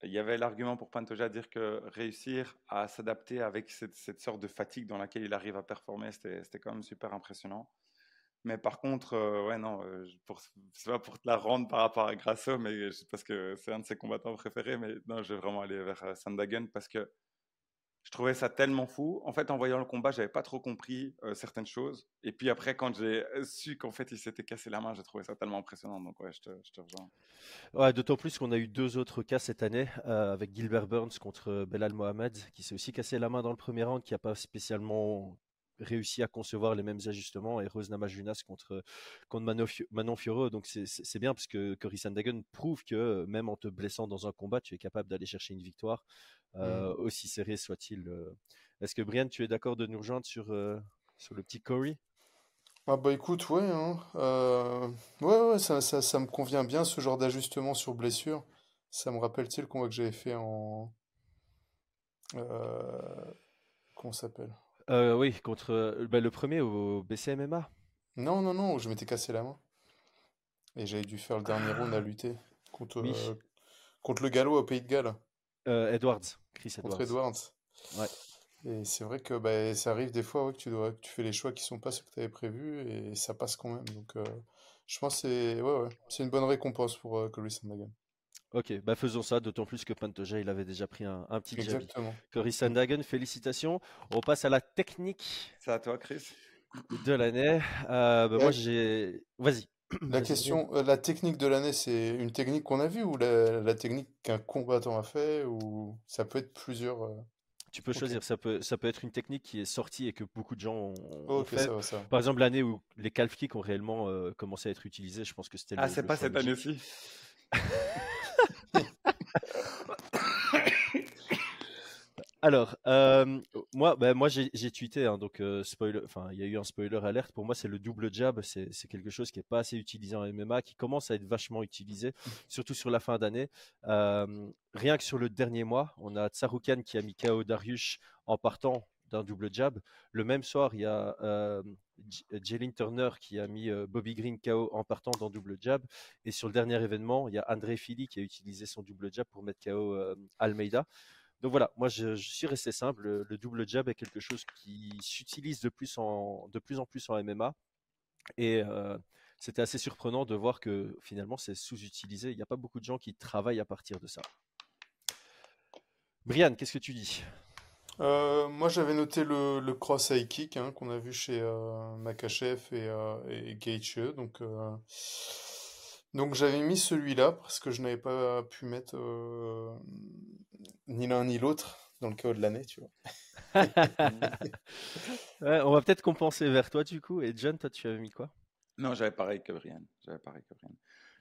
il y avait l'argument pour Pantoja dire que réussir à s'adapter avec cette, cette sorte de fatigue dans laquelle il arrive à performer, c'était, c'était quand même super impressionnant. Mais par contre, euh, ouais, non, euh, pour, c'est pas pour te la rendre par rapport à Grasso, mais parce que c'est un de ses combattants préférés, mais non, je vais vraiment aller vers euh, Sandhagen parce que je trouvais ça tellement fou. En fait, en voyant le combat, j'avais pas trop compris euh, certaines choses. Et puis après, quand j'ai su qu'en fait, il s'était cassé la main, j'ai trouvé ça tellement impressionnant. Donc ouais, je te, rejoins. Ouais, d'autant plus qu'on a eu deux autres cas cette année, euh, avec Gilbert Burns contre Belal Mohamed, qui s'est aussi cassé la main dans le premier round, qui n'a pas spécialement réussi à concevoir les mêmes ajustements, et Rose Namajunas contre, contre Manon, Manon Fiorot. Donc c'est- bien parce que Cory Sandhagen prouve que même en te blessant dans un combat, tu es capable d'aller chercher une victoire, euh, aussi serré soit-il. euh. Est-ce que Brian, tu es d'accord de nous rejoindre sur, euh, sur le petit Cory Ah bah écoute, ouais, hein, euh, ouais, ouais, ça, ça, ça me convient bien ce genre d'ajustement sur blessure. Ça me rappelle, tu sais, le combat que j'avais fait en... Euh, comment s'appelle? Euh, Oui, contre euh, bah, le premier au BCMMA. Non, non, non, je m'étais cassé la main. Et j'avais dû faire le dernier round à lutter contre, Oui. euh, contre le galop au Pays de Galles, Edwards, Chris contre Edwards. Edwards. Ouais. Et c'est vrai que bah, ça arrive des fois ouais, que tu dois, que tu fais les choix qui sont pas ceux que tu avais prévus et ça passe quand même. Donc je pense que c'est ouais, une bonne récompense pour Cory Sandhagen. Ok, bah faisons ça, d'autant plus que Pantoja, il avait déjà pris un, un petit jab. Exactement. Cory Sandhagen, félicitations. On passe à la technique C'est à toi, Chris. de l'année. Euh, bah, Ouais. moi, j'ai. Vas-y. La question, euh, la technique de l'année, c'est une technique qu'on a vue ou la, la technique qu'un combattant a fait ou ça peut être plusieurs. euh, Tu peux choisir. Ça peut, ça peut être une technique qui est sortie et que beaucoup de gens ont, fait. ça va, ça. va. Par exemple, l'année où les calf kicks ont réellement commencé à être utilisés, je pense que c'était Ah, c'est pas cette année-ci. Alors, euh, moi, bah, moi j'ai tweeté, hein, donc euh, spoiler, enfin, il y a eu un spoiler alerte. Pour moi, c'est le double jab. C'est quelque chose qui est pas assez utilisé en MMA, qui commence à être vachement utilisé, surtout sur la fin d'année. Euh, rien que sur le dernier mois, on a Tsaroukan qui a mis KO Dariush en partant d'un double jab. Le même soir, il y a euh, Jalen Turner qui a mis euh, Bobby Green KO en partant d'un double jab. Et sur le dernier événement, il y a André Fili qui a utilisé son double jab pour mettre KO euh, Almeida. Donc voilà, moi je, suis resté simple. Le, le double jab est quelque chose qui s'utilise de plus en plus en MMA et euh, c'était assez surprenant de voir que finalement c'est sous-utilisé. Il n'y a pas beaucoup de gens qui travaillent à partir de ça. Brian, qu'est-ce que tu dis? Euh, moi, j'avais noté le, cross high kick hein, qu'on a vu chez euh, Makachev et, et. Donc, donc j'avais mis celui-là parce que je n'avais pas pu mettre euh, ni l'un ni l'autre dans le chaos de l'année, tu vois. Ouais, On va peut-être compenser vers toi du coup. Et John, toi tu avais mis quoi? Non, j'avais pareil que Brian. J'avais pareil que Brian.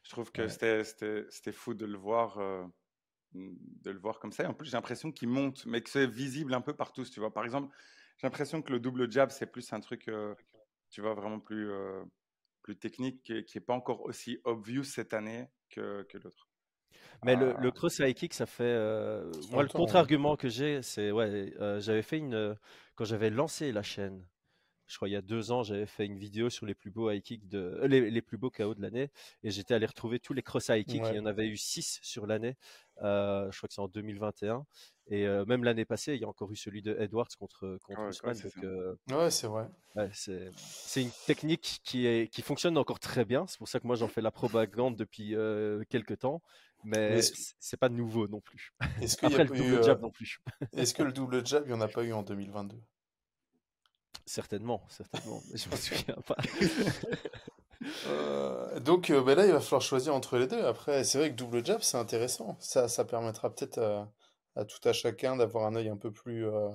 Je trouve que Ouais. c'était, c'était, c'était fou de le voir, euh, de le voir comme ça. Et en plus, j'ai l'impression qu'il monte, mais que c'est visible un peu par tous. Tu vois, par exemple, j'ai l'impression que le double jab, c'est plus un truc, euh, tu vois, vraiment plus, euh, plus technique, qui n'est pas encore aussi obvious cette année que, que l'autre. Mais le, Ah. le cross high kick, ça fait. euh, moi, le longtemps, contre-argument que j'ai, c'est. Ouais, euh, j'avais fait une. euh, Quand j'avais lancé la chaîne, je crois il y a deux ans, j'avais fait une vidéo sur les plus beaux high kicks de. euh, les, les plus beaux KO de l'année. Et j'étais allé retrouver tous les cross high kicks. Ouais. Il y en avait eu six sur l'année. Euh, je crois que c'est en 2021. Et euh, même l'année passée, il y a encore eu celui de Edwards contre, contre Ouais, ouais, Ousmane. c'est donc, ça. euh, Ouais, c'est vrai. Ouais, c'est c'est une technique qui, est, qui fonctionne encore très bien. C'est pour ça que moi j'en fais la propagande depuis euh, quelques temps. Mais Mais c'est pas nouveau non plus. Est-ce qu'il y a le eu, double euh, jab non plus. est-ce que le double jab, il n'y en a pas eu en 2022? Certainement, certainement. Mais je me souviens pas. Euh, donc euh, ben là, il va falloir choisir entre les deux. Après, c'est vrai que double jab, c'est intéressant. Ça, ça permettra peut-être à, à tout à chacun d'avoir un œil un peu plus, euh,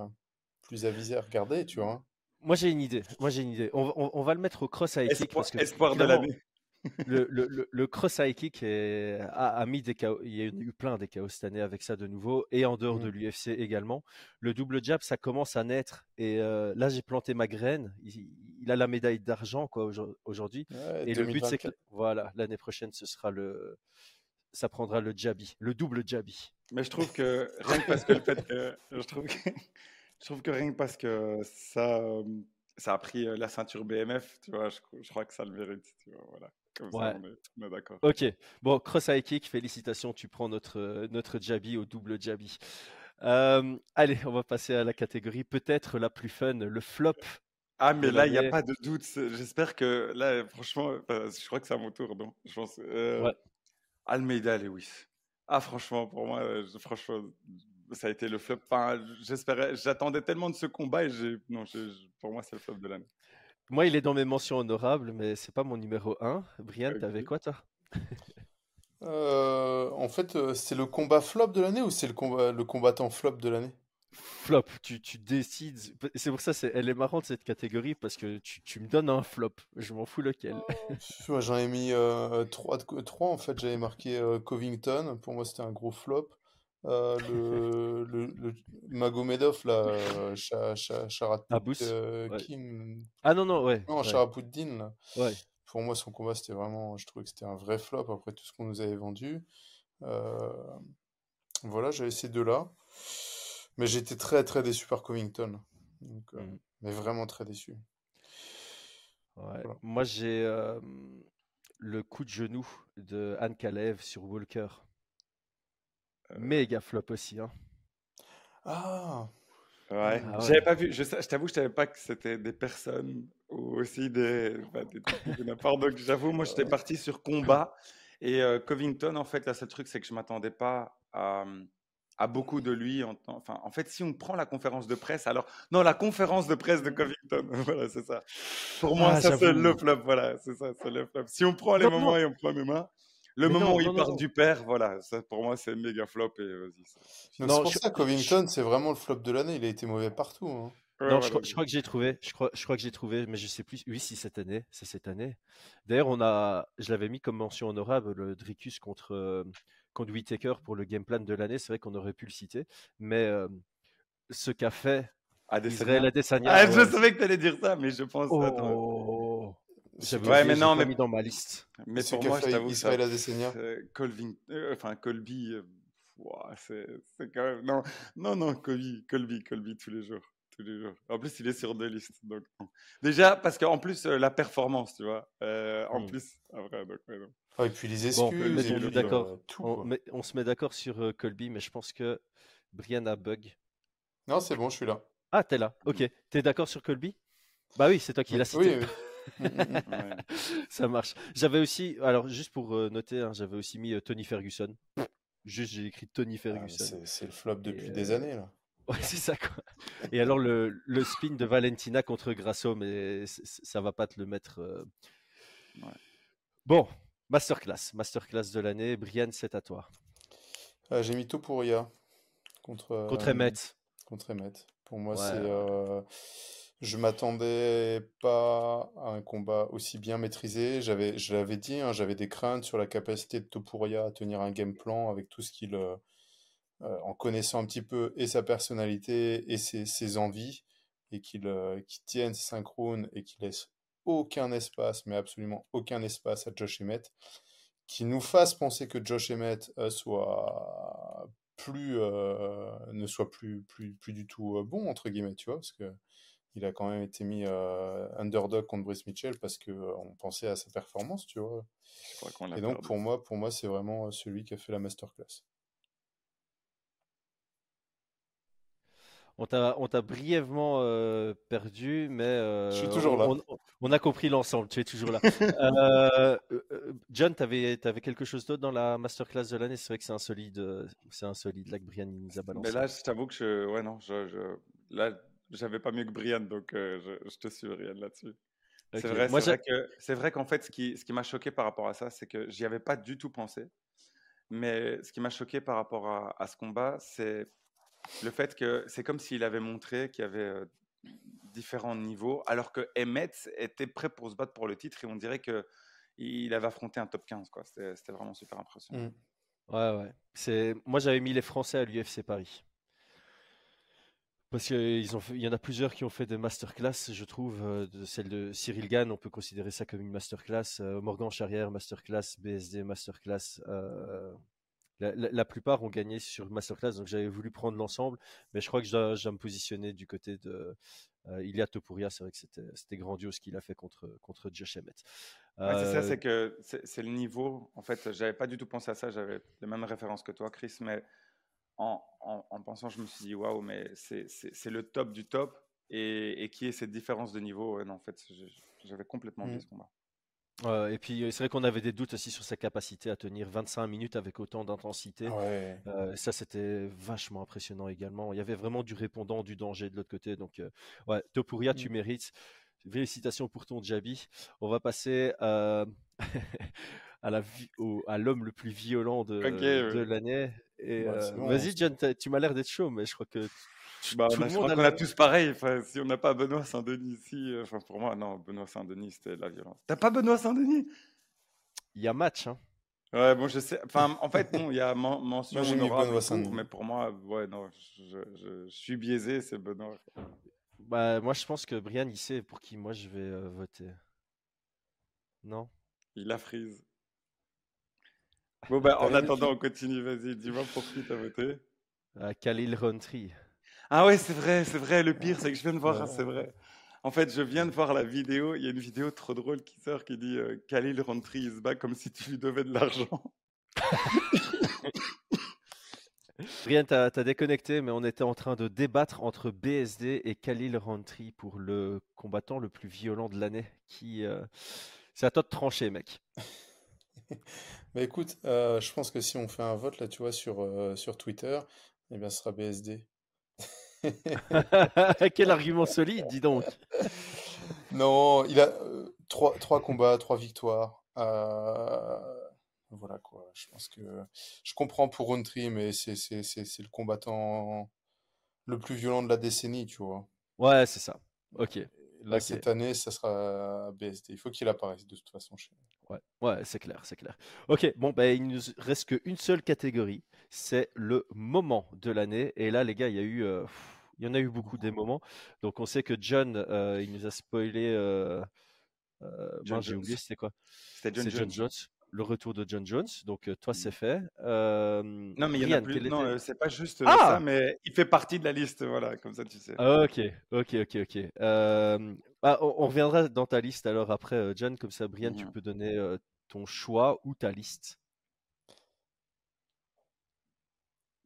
plus avisé à regarder, tu vois. Moi j'ai une idée. Moi j'ai une idée. On, va- on- on va le mettre au cross high kick Espoir, parce que espoir de l'année. Le, le, le, le cross high kick est- a, a mis des KO. Il y a eu plein des KO cette année avec ça de nouveau et en dehors de Mhm. l'UFC également. Le double jab, ça commence à naître et euh, là j'ai planté ma graine. Il, il a la médaille d'argent quoi aujourd- aujourd'hui. Ouais, Et le but, c'est que 2024. voilà, l'année prochaine, ce sera le, ça prendra le jabby, le double jabby. Mais je trouve que rien que parce que le fait que je trouve que, je trouve que rien que parce que ça, euh, ça a pris euh, la ceinture BMF, tu vois, je, je crois que ça le mérite, tu vois, voilà. Comme Ouais. ça, on est, on est d'accord. Ok, bon, cross high kick, félicitations, tu prends notre, euh, notre Jabi au double Jabi. Euh, allez, on va passer à la catégorie peut-être la plus fun, le flop. Ah, mais là, il n'y a pas de doute. J'espère que là, franchement, euh, je crois que c'est à mon tour, non? Je pense. euh, Ouais. Almeida Lewis. Ah, franchement, pour moi, euh, franchement, ça a été le flop. Enfin, j'espérais, j'attendais tellement de ce combat et j'ai, non, pour moi, c'est le flop de l'année. Moi, il est dans mes mentions honorables, mais c'est pas mon numéro 1. Brian, t'avais quoi, toi? Euh, en fait, euh, c'est le combat flop de l'année ou c'est le combat, le combattant flop de l'année? Flop, tu, tu décides. C'est pour ça, c'est, elle est marrante cette catégorie parce que tu, tu me donnes un flop. Je m'en fous lequel. Moi, j'en ai mis euh, trois, de co- trois, en fait. J'avais marqué euh, Covington. Pour moi, c'était un gros flop. Euh, le, le, le Magomedov, là, euh, Cha- Cha- Sharat Abous, euh, ouais. Kim. Ah non, non, ouais. Non, ouais, Sharapoutdin, là. ouais. Pour moi, son combat, c'était vraiment. Je trouvais que c'était un vrai flop après tout ce qu'on nous avait vendu. Euh, voilà, j'avais ces deux-là. Mais j'étais très, très déçu par Covington. Donc, euh, Mhm. Mais vraiment très déçu. Ouais. Voilà. Moi, j'ai euh, le coup de genou de Anne Kalev sur Walker. Euh, Méga flop aussi. Hein. Ah! Ouais. Ah ouais. J'avais pas vu. Je, t'avoue, je savais pas que c'était des personnes ou aussi des. Donc, j'avoue, moi, j'étais parti sur combat et euh, Covington. En fait, là, seul truc, c'est que je m'attendais pas à, à beaucoup de lui. En, enfin, en fait, si on prend la conférence de presse, alors non, la conférence de presse de Covington. voilà, c'est ça. Pour moi, Ah, ça c'est le flop. Voilà, c'est ça, c'est le flop. Si on prend les Non, moments non. et on prend mes mains. Le moment non, où il non, part non. du père, voilà, ça pour moi c'est méga flop et Non, c'est pour je- ça Covington, c'est vraiment le flop de l'année. Il a été mauvais partout. hein. Ouais, Non, je, crois- je crois que j'ai trouvé. Je crois, je crois que j'ai trouvé, mais je sais plus. Oui, si cette année, c'est cette année. D'ailleurs, on a, je l'avais mis comme mention honorable le Dricus contre euh, contre Whittaker pour le game plan de l'année. C'est vrai qu'on aurait pu le citer, mais euh, ce qu'a fait Adesanya. Israël Adesanya. Ah, ouais, je savais que tu allais dire ça, mais je pense. Oh, Ouais, mais non, pas mais- mis dans ma liste. Mais pour moi, je t'avoue, Israël ça- Adesanya. c'est Colvin, euh, enfin Colby, euh, c'est quand même non, non, non, Colby, Colby, Colby tous les jours, tous les jours. En plus, il est sur deux listes, donc déjà parce qu'en plus euh, la performance, tu vois, euh, en Hmm. plus, en vrai, donc ouais, non. Ah, et puis les Bon, excuses, puis, d'accord. euh, tout, On, quoi. met- on se met d'accord sur euh, Colby, mais je pense que Brian a bug. Non, c'est bon, je suis là. Ah, t'es là. Ok. T'es d'accord sur Colby? Bah oui, c'est toi qui l'as Oui, cité. oui. Ouais. Ça marche. J'avais aussi, alors juste pour euh, noter, hein, j'avais aussi mis euh, Tony Ferguson. Juste, j'ai écrit Tony Ah, Ferguson. c'est c'est le flop depuis Et, des euh, années, là. Ouais, c'est ça quoi. Et alors le, le spin de Valentina contre Grasso, mais ça va pas te le mettre. euh. Ouais. Bon, masterclass, masterclass de l'année. Brian, c'est à toi. J'ai mis Topuria contre, Contre euh, Emmet. contre Emmet. Pour moi, Ouais, c'est. Je m'attendais pas à un combat aussi bien maîtrisé. J'avais, je l'avais dit, hein, j'avais des craintes sur la capacité de Topuria à tenir un game plan avec tout ce qu'il. euh, euh, en connaissant un petit peu et sa personnalité et ses, envies, et qu'il euh, tienne ses synchrones et qu'il laisse aucun espace, mais absolument aucun espace à Josh Emmett, qui nous fasse penser que Josh Emmett soit plus, ne soit plus, plus, plus du tout bon, entre guillemets, tu vois, parce que il a quand même été mis euh, underdog contre Brice Mitchell parce que euh, on pensait à sa performance, tu vois. Je crois Et donc perdu. pour moi, pour moi, c'est vraiment euh, celui qui a fait la masterclass. On t'a, on t'a brièvement euh, perdu, mais euh, Je suis toujours là. On, a compris l'ensemble. Tu es toujours là. John, t'avais, t'avais quelque chose d'autre dans la masterclass de l'année? C'est vrai que c'est un solide, c'est un solide là que Brian nous a balancé. Mais là, je t'avoue que je, ouais non, je, je- là, j'avais pas mieux que Brian, donc euh, je, je te suis Brian là-dessus. C'est vrai, Moi, c'est vrai que c'est vrai qu'en fait, ce qui, ce qui m'a choqué par rapport à ça, c'est que j'y avais pas du tout pensé. Mais ce qui m'a choqué par rapport à, à ce combat, c'est le fait que c'est comme s'il avait montré qu'il y avait euh, différents niveaux, alors que Emmett était prêt pour se battre pour le titre et on dirait que il avait affronté un top 15. quoi. C'était c'était vraiment super impressionnant. Mm. Ouais, ouais. C'est... Moi, j'avais mis les Français à l'UFC Paris. Parce qu'il y en a plusieurs qui ont fait des masterclass, je trouve. euh, de celle de Cyril Gann, on peut considérer ça comme une masterclass. euh, Morgan Charrière, masterclass. BSD, masterclass. euh, la, la- la plupart ont gagné sur Masterclass, donc j'avais voulu prendre l'ensemble, mais je crois que je dois, je dois me positionner du côté de euh, Ilia Topuria. C'est vrai que c'était c'était grandiose ce qu'il a fait contre, contre Josh Emmett. Ouais, c'est ça, Euh, c'est que c'est c'est le niveau. En fait, j'avais pas du tout pensé à ça. J'avais les mêmes références que toi, Chris, mais en, en, en pensant, je me suis dit waouh, mais c'est le top du top. Et, et qui est cette différence de niveau? Non, en fait, j'avais complètement oublié Mm. ce combat. euh, et puis euh, c'est vrai qu'on avait des doutes aussi sur sa capacité à tenir 25 minutes avec autant d'intensité. Ouais. Euh, ça, c'était vachement impressionnant également. Il y avait vraiment du répondant, du danger de l'autre côté. Donc, euh, ouais, Topuria, tu Mm. mérites. Félicitations pour ton Jabi. On va passer euh, à l'homme le plus violent de, l'année. Et Ouais, euh, vas-y, John, tu m'as l'air d'être chaud, mais je crois que Bah, tout on a- le je monde crois a qu'on a tous pareil. Enfin, si on n'a pas Benoît Saint-Denis ici, euh, enfin pour moi, non, Benoît Saint-Denis, c'était la violence. T'as pas Benoît Saint-Denis? Il y a match. Hein. Ouais, bon, je sais. Enfin, en fait, bon, il y a men- mention Moi, honorable Saint-Denis. mais pour moi, ouais, non, je, je- je- je suis biaisé, c'est Benoît. Bah, moi, je pense que Brian, il sait pour qui moi je vais euh, voter. Non? Il a frise. Bon, bah, en attendant, on continue. Vas-y, dis-moi pour qui t'as voté. Khalil Rountree. Ah ouais, c'est vrai, c'est vrai. Le pire, c'est que je viens de voir, Ouais. c'est vrai. En fait, je viens de voir la vidéo. Il y a une vidéo trop drôle qui sort qui dit euh, Khalil Rountree is back comme si tu lui devais de l'argent. Brian, t'as as déconnecté, mais on était en train de débattre entre BSD et Khalil Rountree pour le combattant le plus violent de l'année. Qui, euh, c'est à toi de trancher, mec. Bah écoute, euh, je pense que si on fait un vote là, tu vois, sur, euh, sur Twitter, eh bien, ce sera BSD. Quel argument solide, dis donc. Non, il a euh, trois, trois combats, trois victoires. Voilà quoi. Je pense que je comprends pour Rountree, mais c'est le combattant le plus violent de la décennie, tu vois. Ouais, c'est ça. Ok. Là, cette année, ça sera BSD. Il faut qu'il apparaisse de toute façon chez nous. Ouais, ouais, c'est clair, c'est clair. Ok, bon, ben, il nous reste qu'une seule catégorie, c'est le moment de l'année. Et là, les gars, il y a eu, euh, pff, il y en a eu beaucoup des moments. Donc, on sait que John, euh, il nous a spoilé. Euh, euh, John j'ai oublié, c'était quoi? C'était John C'est Jones. John Jones, le retour de John Jones. Donc, euh, toi, c'est Mhm. fait. Euh, Non, mais il y en a plus. Non, euh, c'est pas juste euh, Ah ça, mais il fait partie de la liste, voilà, comme ça tu sais. Ok, ok, ok, ok. Euh, ah, on, on reviendra dans ta liste alors après, John, comme ça, Brian, tu Mhm. peux donner euh, ton choix ou ta liste.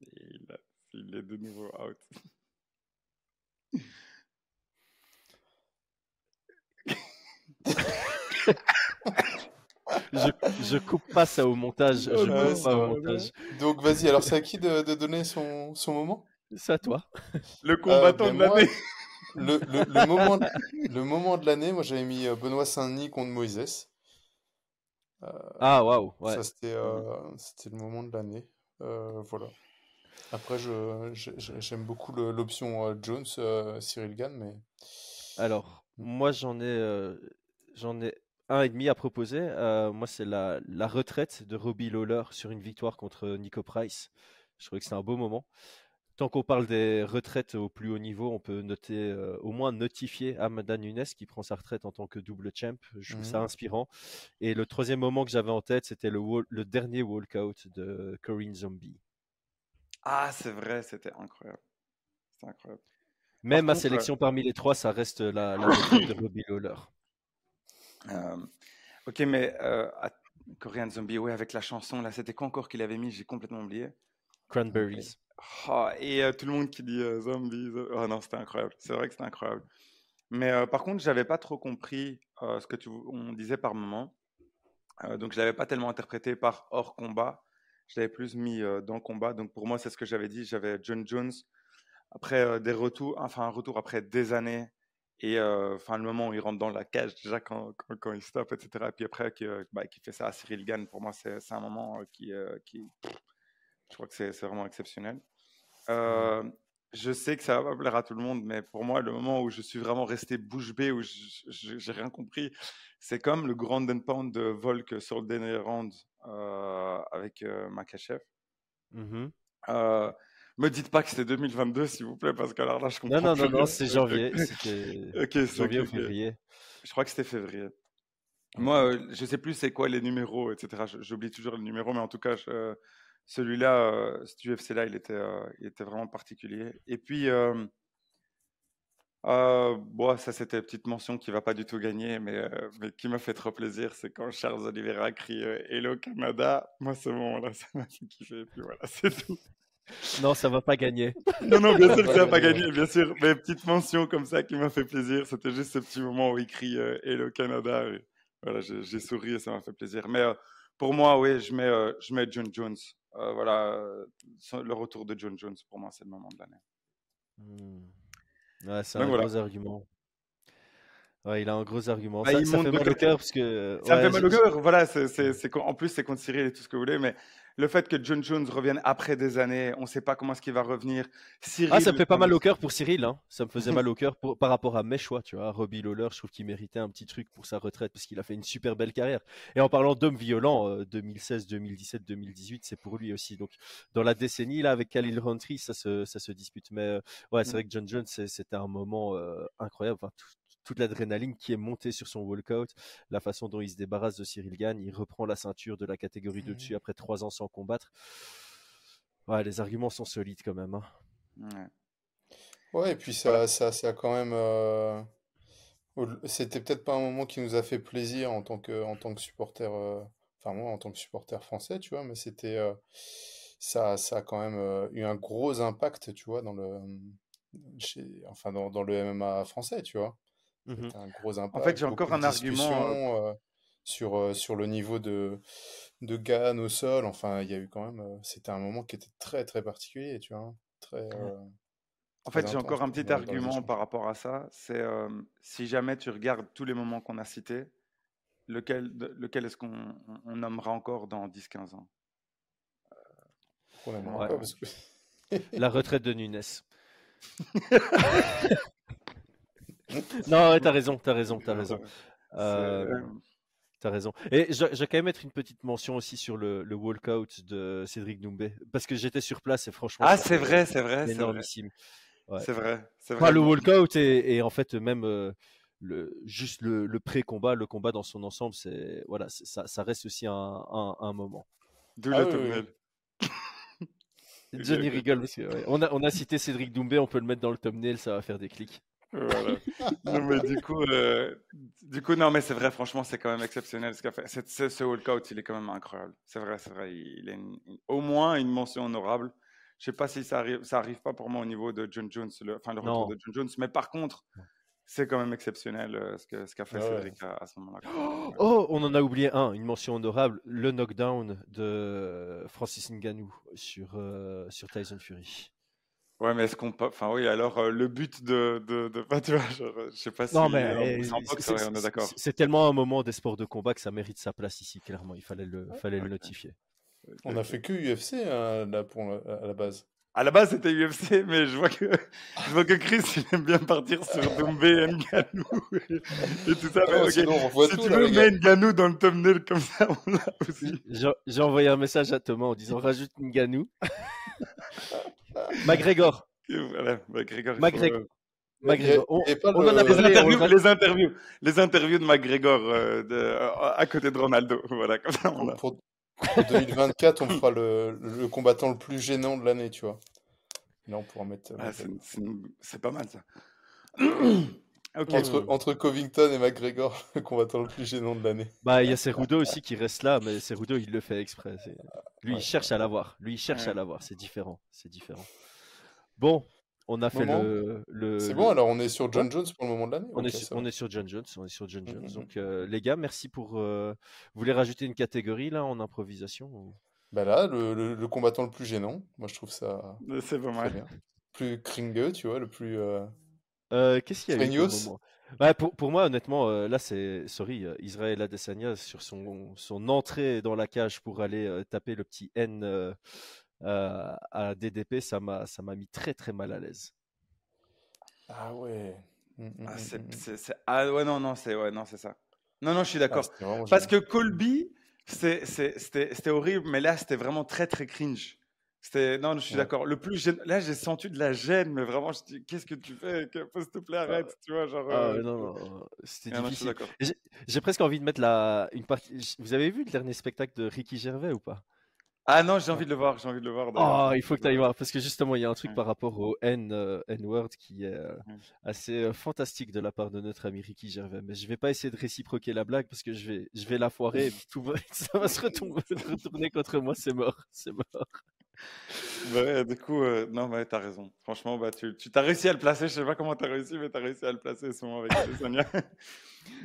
Et il, a- il est de nouveau out. Je, je coupe pas ça au montage. Oh Je non, coupe pas au montage. Donc vas-y, alors c'est à qui de, de donner son, son moment? C'est à toi. Le combattant ben de moi, l'année. Le, le, le moment, de- le moment de l'année, moi j'avais mis euh, Benoît Saint-Denis contre Moïse. Ah, waouh. Ouais. Ça, c'était euh, c'était le moment de l'année. Euh, voilà. Après, je, je- je- j'aime beaucoup le- l'option euh, Jones, euh, Cyril Gann, mais Alors, moi, j'en ai, euh, j'en ai un et demi à proposer. Euh, moi, c'est la, la retraite de Robbie Lawler sur une victoire contre Nico Price. Je trouvais que c'était un beau moment. Tant qu'on parle des retraites au plus haut niveau, on peut noter, euh, au moins notifier Amanda Nunes qui prend sa retraite en tant que double champ. Je trouve ça Mhm. inspirant. Et le troisième moment que j'avais en tête, c'était le, dernier walkout de Corinne Zombie. Ah, c'est vrai, c'était incroyable. C'était incroyable. Même ma contre, sélection parmi les trois, ça reste la, la retraite de Robbie Lawler. Euh, ok, mais euh, à- Korean Zombie, ouais, avec la chanson, là, c'était quoi encore qu'il avait mis? J'ai complètement oublié. Cranberries. Ah, et euh, tout le monde qui dit euh, zombie, zo- oh non, c'était incroyable. C'est vrai que c'était incroyable. Mais euh, par contre, j'avais pas trop compris euh, ce que tu, on disait par moment. Euh, donc, je l'avais pas tellement interprété par hors combat. Je l'avais plus mis euh, dans combat. Donc, pour moi, c'est ce que j'avais dit. J'avais John Jones après euh, des retours, enfin un retour après des années. Et enfin le moment où il rentre dans la cage déjà quand, quand, quand il stoppe, etc. Et puis après qui, bah, qui fait ça à Cyril Gann, pour moi c'est un moment qui, qui je crois que c'est vraiment exceptionnel. Euh, je sais que ça va pas plaire à tout le monde, mais pour moi, le moment où je suis vraiment resté bouche bée, où j'ai rien compris, c'est comme le Grand and Pound de Volk sur le dernier round euh, avec euh, Makachev. Euh, me dites pas que c'était 2022, s'il vous plaît, parce que alors là, je comprends Non, non, non, non, c'est janvier. C'était Ok, c'est janvier ou février. Je crois que c'était février. Moi, euh, je sais plus c'est quoi les numéros, etc. J'oublie toujours les numéros, mais en tout cas, celui-là, euh, cet UFC-là, il, était, euh, il était vraiment particulier. Et puis, euh, euh, bon, ça c'était une petite mention qui va pas du tout gagner, mais, mais qui m'a fait trop plaisir, c'est quand Charles Oliveira crie Hello Canada. Moi, ce moment-là, ça m'a fait kiffer. Et puis voilà, c'est tout. Non, ça va pas gagner. Non, non, bien sûr que ça n'a pas gagné, bien sûr. Mais petite mention comme ça qui m'a fait plaisir. C'était juste ce petit moment où il crie euh, Hello Canada. Et voilà, j'ai souri et ça m'a fait plaisir. Mais euh, pour moi, oui, je mets, euh, je mets John Jones. Euh, voilà, le retour de John Jones, pour moi, c'est le moment de l'année. Hmm. Ouais, c'est un voilà. gros argument. Ouais, il a un gros argument. Bah, ça ça fait mal au cœur parce que. Ça me fait mal au cœur. Voilà, c'est, en plus, c'est contre Cyril et tout ce que vous voulez, mais le fait que John Jones revienne après des années, on ne sait pas comment est-ce qu'il va revenir. Cyril, Ah, ça me fait pas mal au cœur pour Cyril. Hein. Ça me faisait mal au cœur pour- par rapport à mes choix, tu vois. Robbie Lawler, je trouve qu'il méritait un petit truc pour sa retraite parce qu'il a fait une super belle carrière. Et en parlant d'hommes violents, euh, 2016, 2017, 2018, c'est pour lui aussi. Donc, dans la décennie, là, avec Khalil Rountree, ça se, ça se dispute. Mais euh, ouais, c'est Mm. vrai que John Jones, c'était un moment euh, incroyable. Enfin, tout- toute l'adrénaline qui est montée sur son walkout, la façon dont il se débarrasse de Cyril Gann, il reprend la ceinture de la catégorie de dessus après trois ans sans combattre. Ouais, les arguments sont solides quand même. hein. Ouais. Ouais, et puis ça, ça, ça a quand même. euh, C'était peut-être pas un moment qui nous a fait plaisir en tant que, en tant que supporter. euh, Enfin, moi, en tant que supporter français, tu vois, mais c'était. euh, Ça, ça a quand même euh, eu un gros impact, tu vois, dans le. chez- Enfin, dans, dans le MMA français, tu vois. Un gros impact. fait, j'ai encore un argument, discussions, euh, sur, euh, sur le niveau de, de Gann au sol. Enfin, il y a eu quand même. euh, C'était un moment qui était très, très particulier, tu vois. Très. euh, En très fait, j'ai encore un petit argument par rapport à ça. C'est euh, si jamais tu regardes tous les moments qu'on a cités, lequel, lequel est-ce qu'on on- nommera encore dans 10-15 ans? On n'aimera Ouais. pas parce que. La retraite de Nunes. non, ouais, t'as raison, t'as raison, t'as raison. Euh, euh, T'as raison. Et je, je vais quand même mettre une petite mention aussi sur le, le walkout de Cédric Doumbé. Parce que j'étais sur place et franchement. Ah, c'est vrai, c'est vrai, c'est vrai. énormissime. Ouais. C'est vrai, c'est Enfin, vrai. le walkout et, et en fait même euh, le, juste le, le pré-combat, le combat dans son ensemble, c'est voilà, ça, ça reste aussi un, un, un moment. D'où Ah le oui. Johnny rigole parce que ouais, on, a, on a cité Cédric Doumbé, on peut le mettre dans le thumbnail, ça va faire des clics. Voilà. Non, mais du coup, euh, du coup, non, mais c'est vrai, franchement, c'est quand même exceptionnel ce qu'a fait. C'est- c'est- ce walkout, il est quand même incroyable. C'est vrai, c'est vrai. Il une- une- au moins une mention honorable. Je sais pas si ça arrive, ça arrive pas pour moi au niveau de John Jones, le, enfin le retour Non. de John Jones, mais par contre, c'est quand même exceptionnel euh, ce que ce qu'a fait Ah ouais. Cédric à, à ce moment-là. Oh, on en a oublié un, une mention honorable, le knockdown de Francis Ngannou sur, euh, sur Tyson Fury. Ouais, mais est-ce qu'on peut, enfin oui, alors euh, le but de, de, de, enfin, tu vois, je sais pas si Non, mais euh, boxe, c'est- ouais, on est c'est- d'accord. c'est- c'est tellement un moment des sports de combat que ça mérite sa place ici, clairement. Il fallait le, fallait le notifier. On a fait que UFC hein, là pour la- à la base. À la base, c'était UFC, mais je vois que, je vois que Chris, il aime bien partir sur Doumbé, Nganou et, et tout ça. Ah on si tout, tu là, veux, mets Nganou dans le thumbnail comme ça, on l'a aussi. J'ai j'ai envoyé un message à Thomas en disant rajoute Ngannou. McGregor. Voilà, McGregor. euh, McGregor. On, on en le- a les, parlé, on interviews, le- les, interviews, les interviews de McGregor euh, de, euh, à côté de Ronaldo. Voilà, comme ça, on Pour, a. pour- pour 2024, on fera le, le combattant le plus gênant de l'année, tu vois. Là, on pourra mettre. Ah, c'est, c'est, c'est pas mal ça. Ok. entre, entre Covington et McGregor, le combattant le plus gênant de l'année. Bah, il y a Cerudo aussi qui reste là, mais Cerudo, il le fait exprès. Lui, il cherche à l'avoir. Lui, il cherche Ouais. à l'avoir. C'est différent. C'est différent. Bon, on a fait Moment. le. le- C'est le- bon, alors on est sur John Jones pour le moment de l'année On, est sur, ça on va. est sur John Jones. On est sur John Jones. mhm. Donc, euh, les gars, merci pour. euh, Vous voulez rajouter une catégorie là en improvisation ou- Bah là, le, le- le combattant le plus gênant, moi je trouve ça C'est pas mal. bien. Plus cringueux, tu vois, le plus. euh, Euh, Qu'est-ce qu'il y a eu moment? Ouais, pour, pour moi, honnêtement, euh, là, c'est, sorry, euh, Israël Adesanya sur son, son entrée dans la cage pour aller euh, taper le petit N à DDP, ça m'a, ça m'a mis très très mal à l'aise. Ah ouais. Mm, mm, Ah, mm, c'est, mm, mm. c'est- ah ouais, non, non, c'est ouais, non, c'est ça. Non, non, je suis Ah, d'accord. Parce que Colby, c'était horrible, mais là, c'était vraiment très, très cringe. C'était, non, je suis Ouais. d'accord. Le plus gêne- là, j'ai senti de la gêne, mais vraiment, je dis, qu'est-ce que tu fais? S'il te plaît, arrête, tu vois, genre. Ah euh, ouais, non, non, c'était ah non, je suis difficile. d'accord. J'ai, presque envie de mettre la, une partie. Vous avez vu le dernier spectacle de Ricky Gervais ou pas? Ah non, j'ai envie de le voir, j'ai envie de le voir. Oh, il faut que tu ailles voir, parce que justement, il y a un truc Ouais. par rapport au N, euh, N-word qui est euh, Ouais. assez euh, fantastique de la part de notre ami Ricky Gervais. Mais je vais pas essayer de réciproquer la blague parce que je vais, je vais la foirer et tout va, ça va se retourner contre moi. C'est mort, c'est mort. Ouais, du coup, euh, non, t'as raison. Franchement, bah, tu, tu t'as réussi à le placer. Je sais pas comment t'as réussi, mais t'as réussi à le placer ce moment avec Adesanya.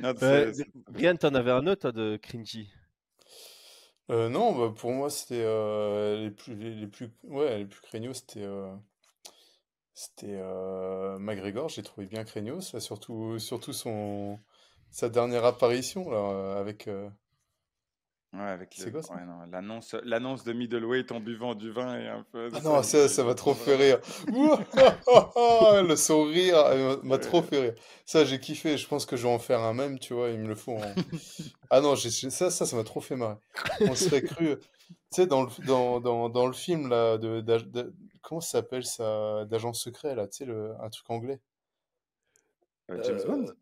Non, c'est- Ouais, c'est- Brian, t'en avais un autre toi, de cringy? Euh, non, bah, pour moi, c'était euh, les plus, les, les plus, ouais, les plus craignos, c'était euh, c'était euh, McGregor. J'ai trouvé bien craignos, surtout, surtout son, sa dernière apparition là, euh, avec. Euh, Ouais, avec C'est le- quoi, ça? ouais, non, l'annonce, l'annonce de middleweight en buvant du vin et un peu. Ah non, ça, ça m'a trop fait rire. Le sourire euh, m'a trop fait rire. Ça, j'ai kiffé. Je pense que je vais en faire un même, tu vois. Ils me le en- Ah non, j'ai- ça, ça, ça m'a trop fait marrer. On serait cru. Tu sais, dans le, dans, dans, dans le film, là, de, comment ça s'appelle ça, d'agent secret, là, tu sais, le, un truc anglais? Euh, James Euh, Bond?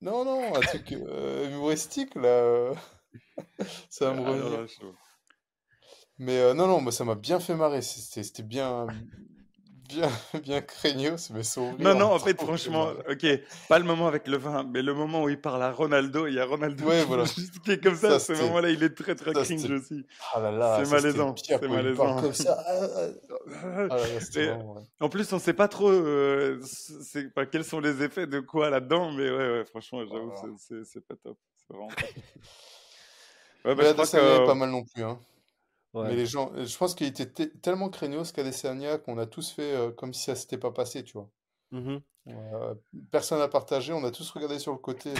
Non, non, un truc euh, humoristique, là. Euh. Ça va me Ah, revenir. Mais euh, non, non, ça m'a bien fait marrer. C'était bien, bien, bien craignos, mais Non, non, en fait, franchement, ok, pas le moment avec le vin, mais le moment où il parle à Ronaldo, il y a Ronaldo Ouais, qui, voilà. juste- qui est comme ça, Ça, ce moment-là, il est très très ça, cringe aussi. Ah là là, C'est malaisant, c'est malaisant. comme ça. Ah, ah, ah là là. En plus, on sait pas trop euh, c'est, enfin, quels sont les effets de quoi là-dedans, mais ouais, ouais franchement, j'avoue, c'est, c'est pas top. C'est vraiment pas top. Ouais, bah, je crois que. pas mal non plus. Hein. Ouais. Mais les gens, je pense qu'il était te- tellement craignos qu'Adesanya qu'on a tous fait euh, comme si ça s'était pas passé, tu vois. Euh, personne n'a partagé, on a tous regardé sur le côté.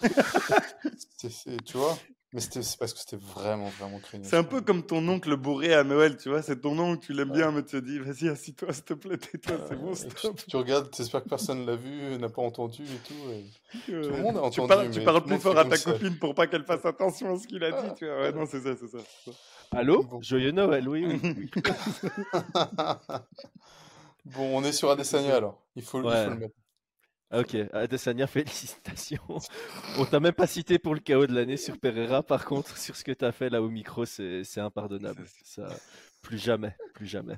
tu vois Mais c'était- c'est parce que c'était vraiment, vraiment craignos. C'est un peu comme ton oncle bourré à Noël, tu vois. C'est ton oncle, tu l'aimes bien, mais tu te dis, vas-y, assis-toi, s'il te plaît, tais-toi, c'est bon, Euh, tu, stop. tu regardes, t'espères que personne l'a vu, n'a pas entendu et tout. et- Euh, le monde a tu entendu, parles, tu parles tout le plus fort à ta ça. copine pour pas qu'elle fasse attention à ce qu'il a dit, Ah, tu vois. Ouais, non, c'est ça, c'est ça. Allô? Bon. Joyeux Noël, oui, oui. oui. Bon, on est sur Adesanya alors. Il faut, il Ouais. faut le mettre. Ok, Adesanya, félicitations. On t'a même pas cité pour le chaos de l'année sur Pereira. Par contre, sur ce que t'as fait là au micro, c'est impardonnable. Ça, plus jamais, plus jamais.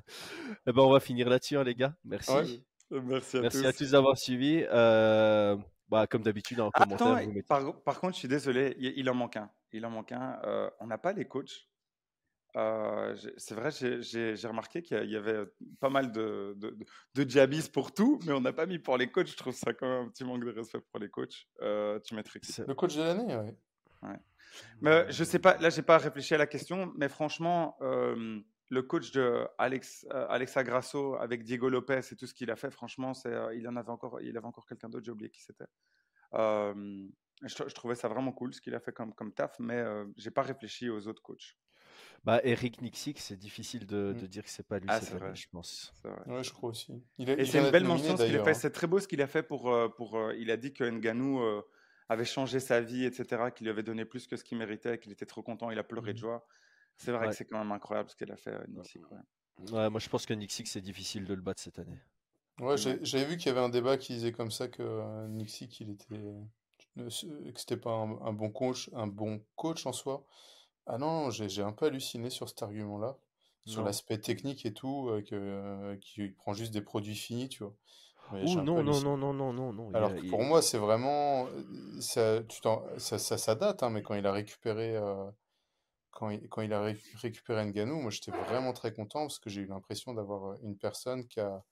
Eh ben, on va finir là-dessus, hein, les gars. Merci. Ouais. Merci à Merci tous. à tous d'avoir suivi. Euh, bah, comme d'habitude, en commentaire, Attends, vous mettez. par, par contre, je suis désolé, il, il en manque un. Il en manque un. Euh, on n'a pas les coachs. Euh, c'est vrai, j'ai- remarqué qu'il y avait pas mal de, de, jabbies pour tout, mais on n'a pas mis pour les coachs. Je trouve ça quand même un petit manque de respect pour les coachs. Euh, tu mettrais qui? Le coach de l'année, ouais. Mais euh, je sais pas, là, j'ai pas réfléchi à la question, mais franchement, euh, le coach de Alex, euh, Alexa Grasso avec Diego Lopez et tout ce qu'il a fait, franchement, euh, il en avait encore, il avait encore quelqu'un d'autre, j'ai oublié qui c'était. Euh, je, tr- je trouvais ça vraiment cool ce qu'il a fait comme, comme taf, mais euh, j'ai pas réfléchi aux autres coachs. Bah, Eric Nixik, c'est difficile de, Mm. de dire que c'est pas lui Ah, cette c'est année, vrai. je pense. Vrai. Ouais, je crois aussi. Il a- Et c'est une belle mention ce qu'il a fait. C'est très beau ce qu'il a fait pour, euh, pour euh, il a dit que Nganou euh, avait changé sa vie, etc., qu'il lui avait donné plus que ce qu'il méritait, qu'il était trop content, il a pleuré de Mhm. joie. C'est vrai Ouais. que c'est quand même incroyable ce qu'il a fait, euh, Nixik, ouais. Ouais, moi, je pense que Nixik, c'est difficile de le battre cette année. Ouais, j'ai- j'avais vu qu'il y avait un débat qui disait comme ça que euh, Nixik, il était, euh, que c'était pas un, un bon coach, un bon coach en soi. Ah non, j'ai j'ai un peu halluciné sur cet argument-là, sur Non. l'aspect technique et tout, euh, que, euh, qu'il prend juste des produits finis, tu vois. Ouais, j'ai Ouh, un peu non, non, halluciné. non, non, non, non, non. il Alors a- que il- pour moi, c'est vraiment, euh, ça, tu t'en- ça, ça, ça date, hein, mais quand il a récupéré, euh, quand il, quand il a ré- récupéré Ngannou, moi j'étais vraiment très content parce que j'ai eu l'impression d'avoir euh, une personne qui a,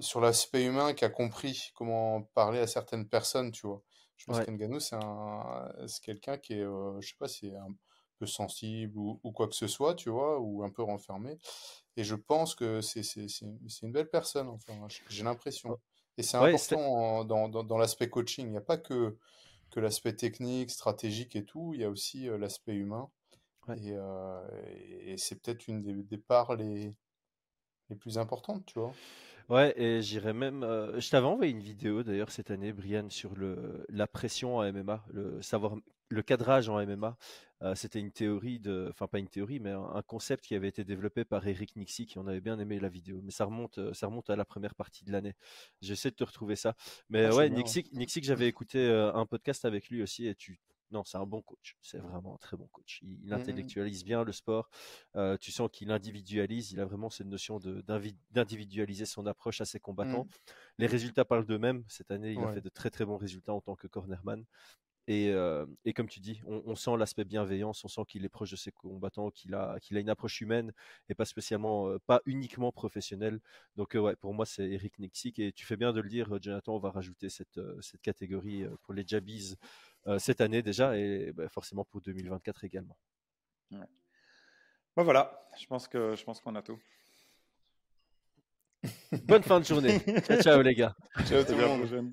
sur l'aspect humain, qui a compris comment parler à certaines personnes, tu vois. Je pense Ouais. qu'Ngannou, c'est un, c'est quelqu'un qui est, euh, je sais pas, si un peu sensible ou, ou quoi que ce soit, tu vois, ou un peu renfermé. Et je pense que c'est une belle personne, enfin, j'ai l'impression. Et c'est Ouais, important en- dans, dans, dans l'aspect coaching. Il n'y a pas que, que l'aspect technique, stratégique et tout, il y a aussi euh, l'aspect humain. Ouais. Et, euh, et c'est peut-être une des, des parts les, les plus importantes, tu vois. Ouais, et j'irais même. euh, je t'avais envoyé une vidéo d'ailleurs cette année, Brian, sur le, la pression en MMA, le savoir, le cadrage en MMA. Euh, c'était une théorie de, enfin pas une théorie, mais un, concept qui avait été développé par Eric Nixie, qui on avait bien aimé la vidéo. Mais ça remonte, ça remonte à la première partie de l'année. J'essaie de te retrouver ça. Mais Ah, ouais, Nixie, Nixie, j'avais écouté un podcast avec lui aussi, et tu Non, c'est un bon coach. C'est vraiment un très bon coach. Il, il Mhm. intellectualise bien le sport. Euh, tu sens qu'il individualise. Il a vraiment cette notion d'individualiser son approche à ses combattants. Les résultats parlent d'eux-mêmes. Cette année, il a fait de très très bons résultats en tant que cornerman. Et, euh, et comme tu dis, on, on sent l'aspect bienveillance, on sent qu'il est proche de ses combattants, qu'il a, qu'il a une approche humaine et pas spécialement, euh, pas uniquement professionnelle. Donc euh, ouais, pour moi c'est Eric Nixik et tu fais bien de le dire, Jonathan. On va rajouter cette, euh, cette catégorie euh, pour les Jabbies euh, cette année déjà et bah, forcément pour 2024 également. Bon, voilà, je pense que je pense qu'on a tout. Bonne fin de journée. ciao, ciao les gars. Ciao tout le monde.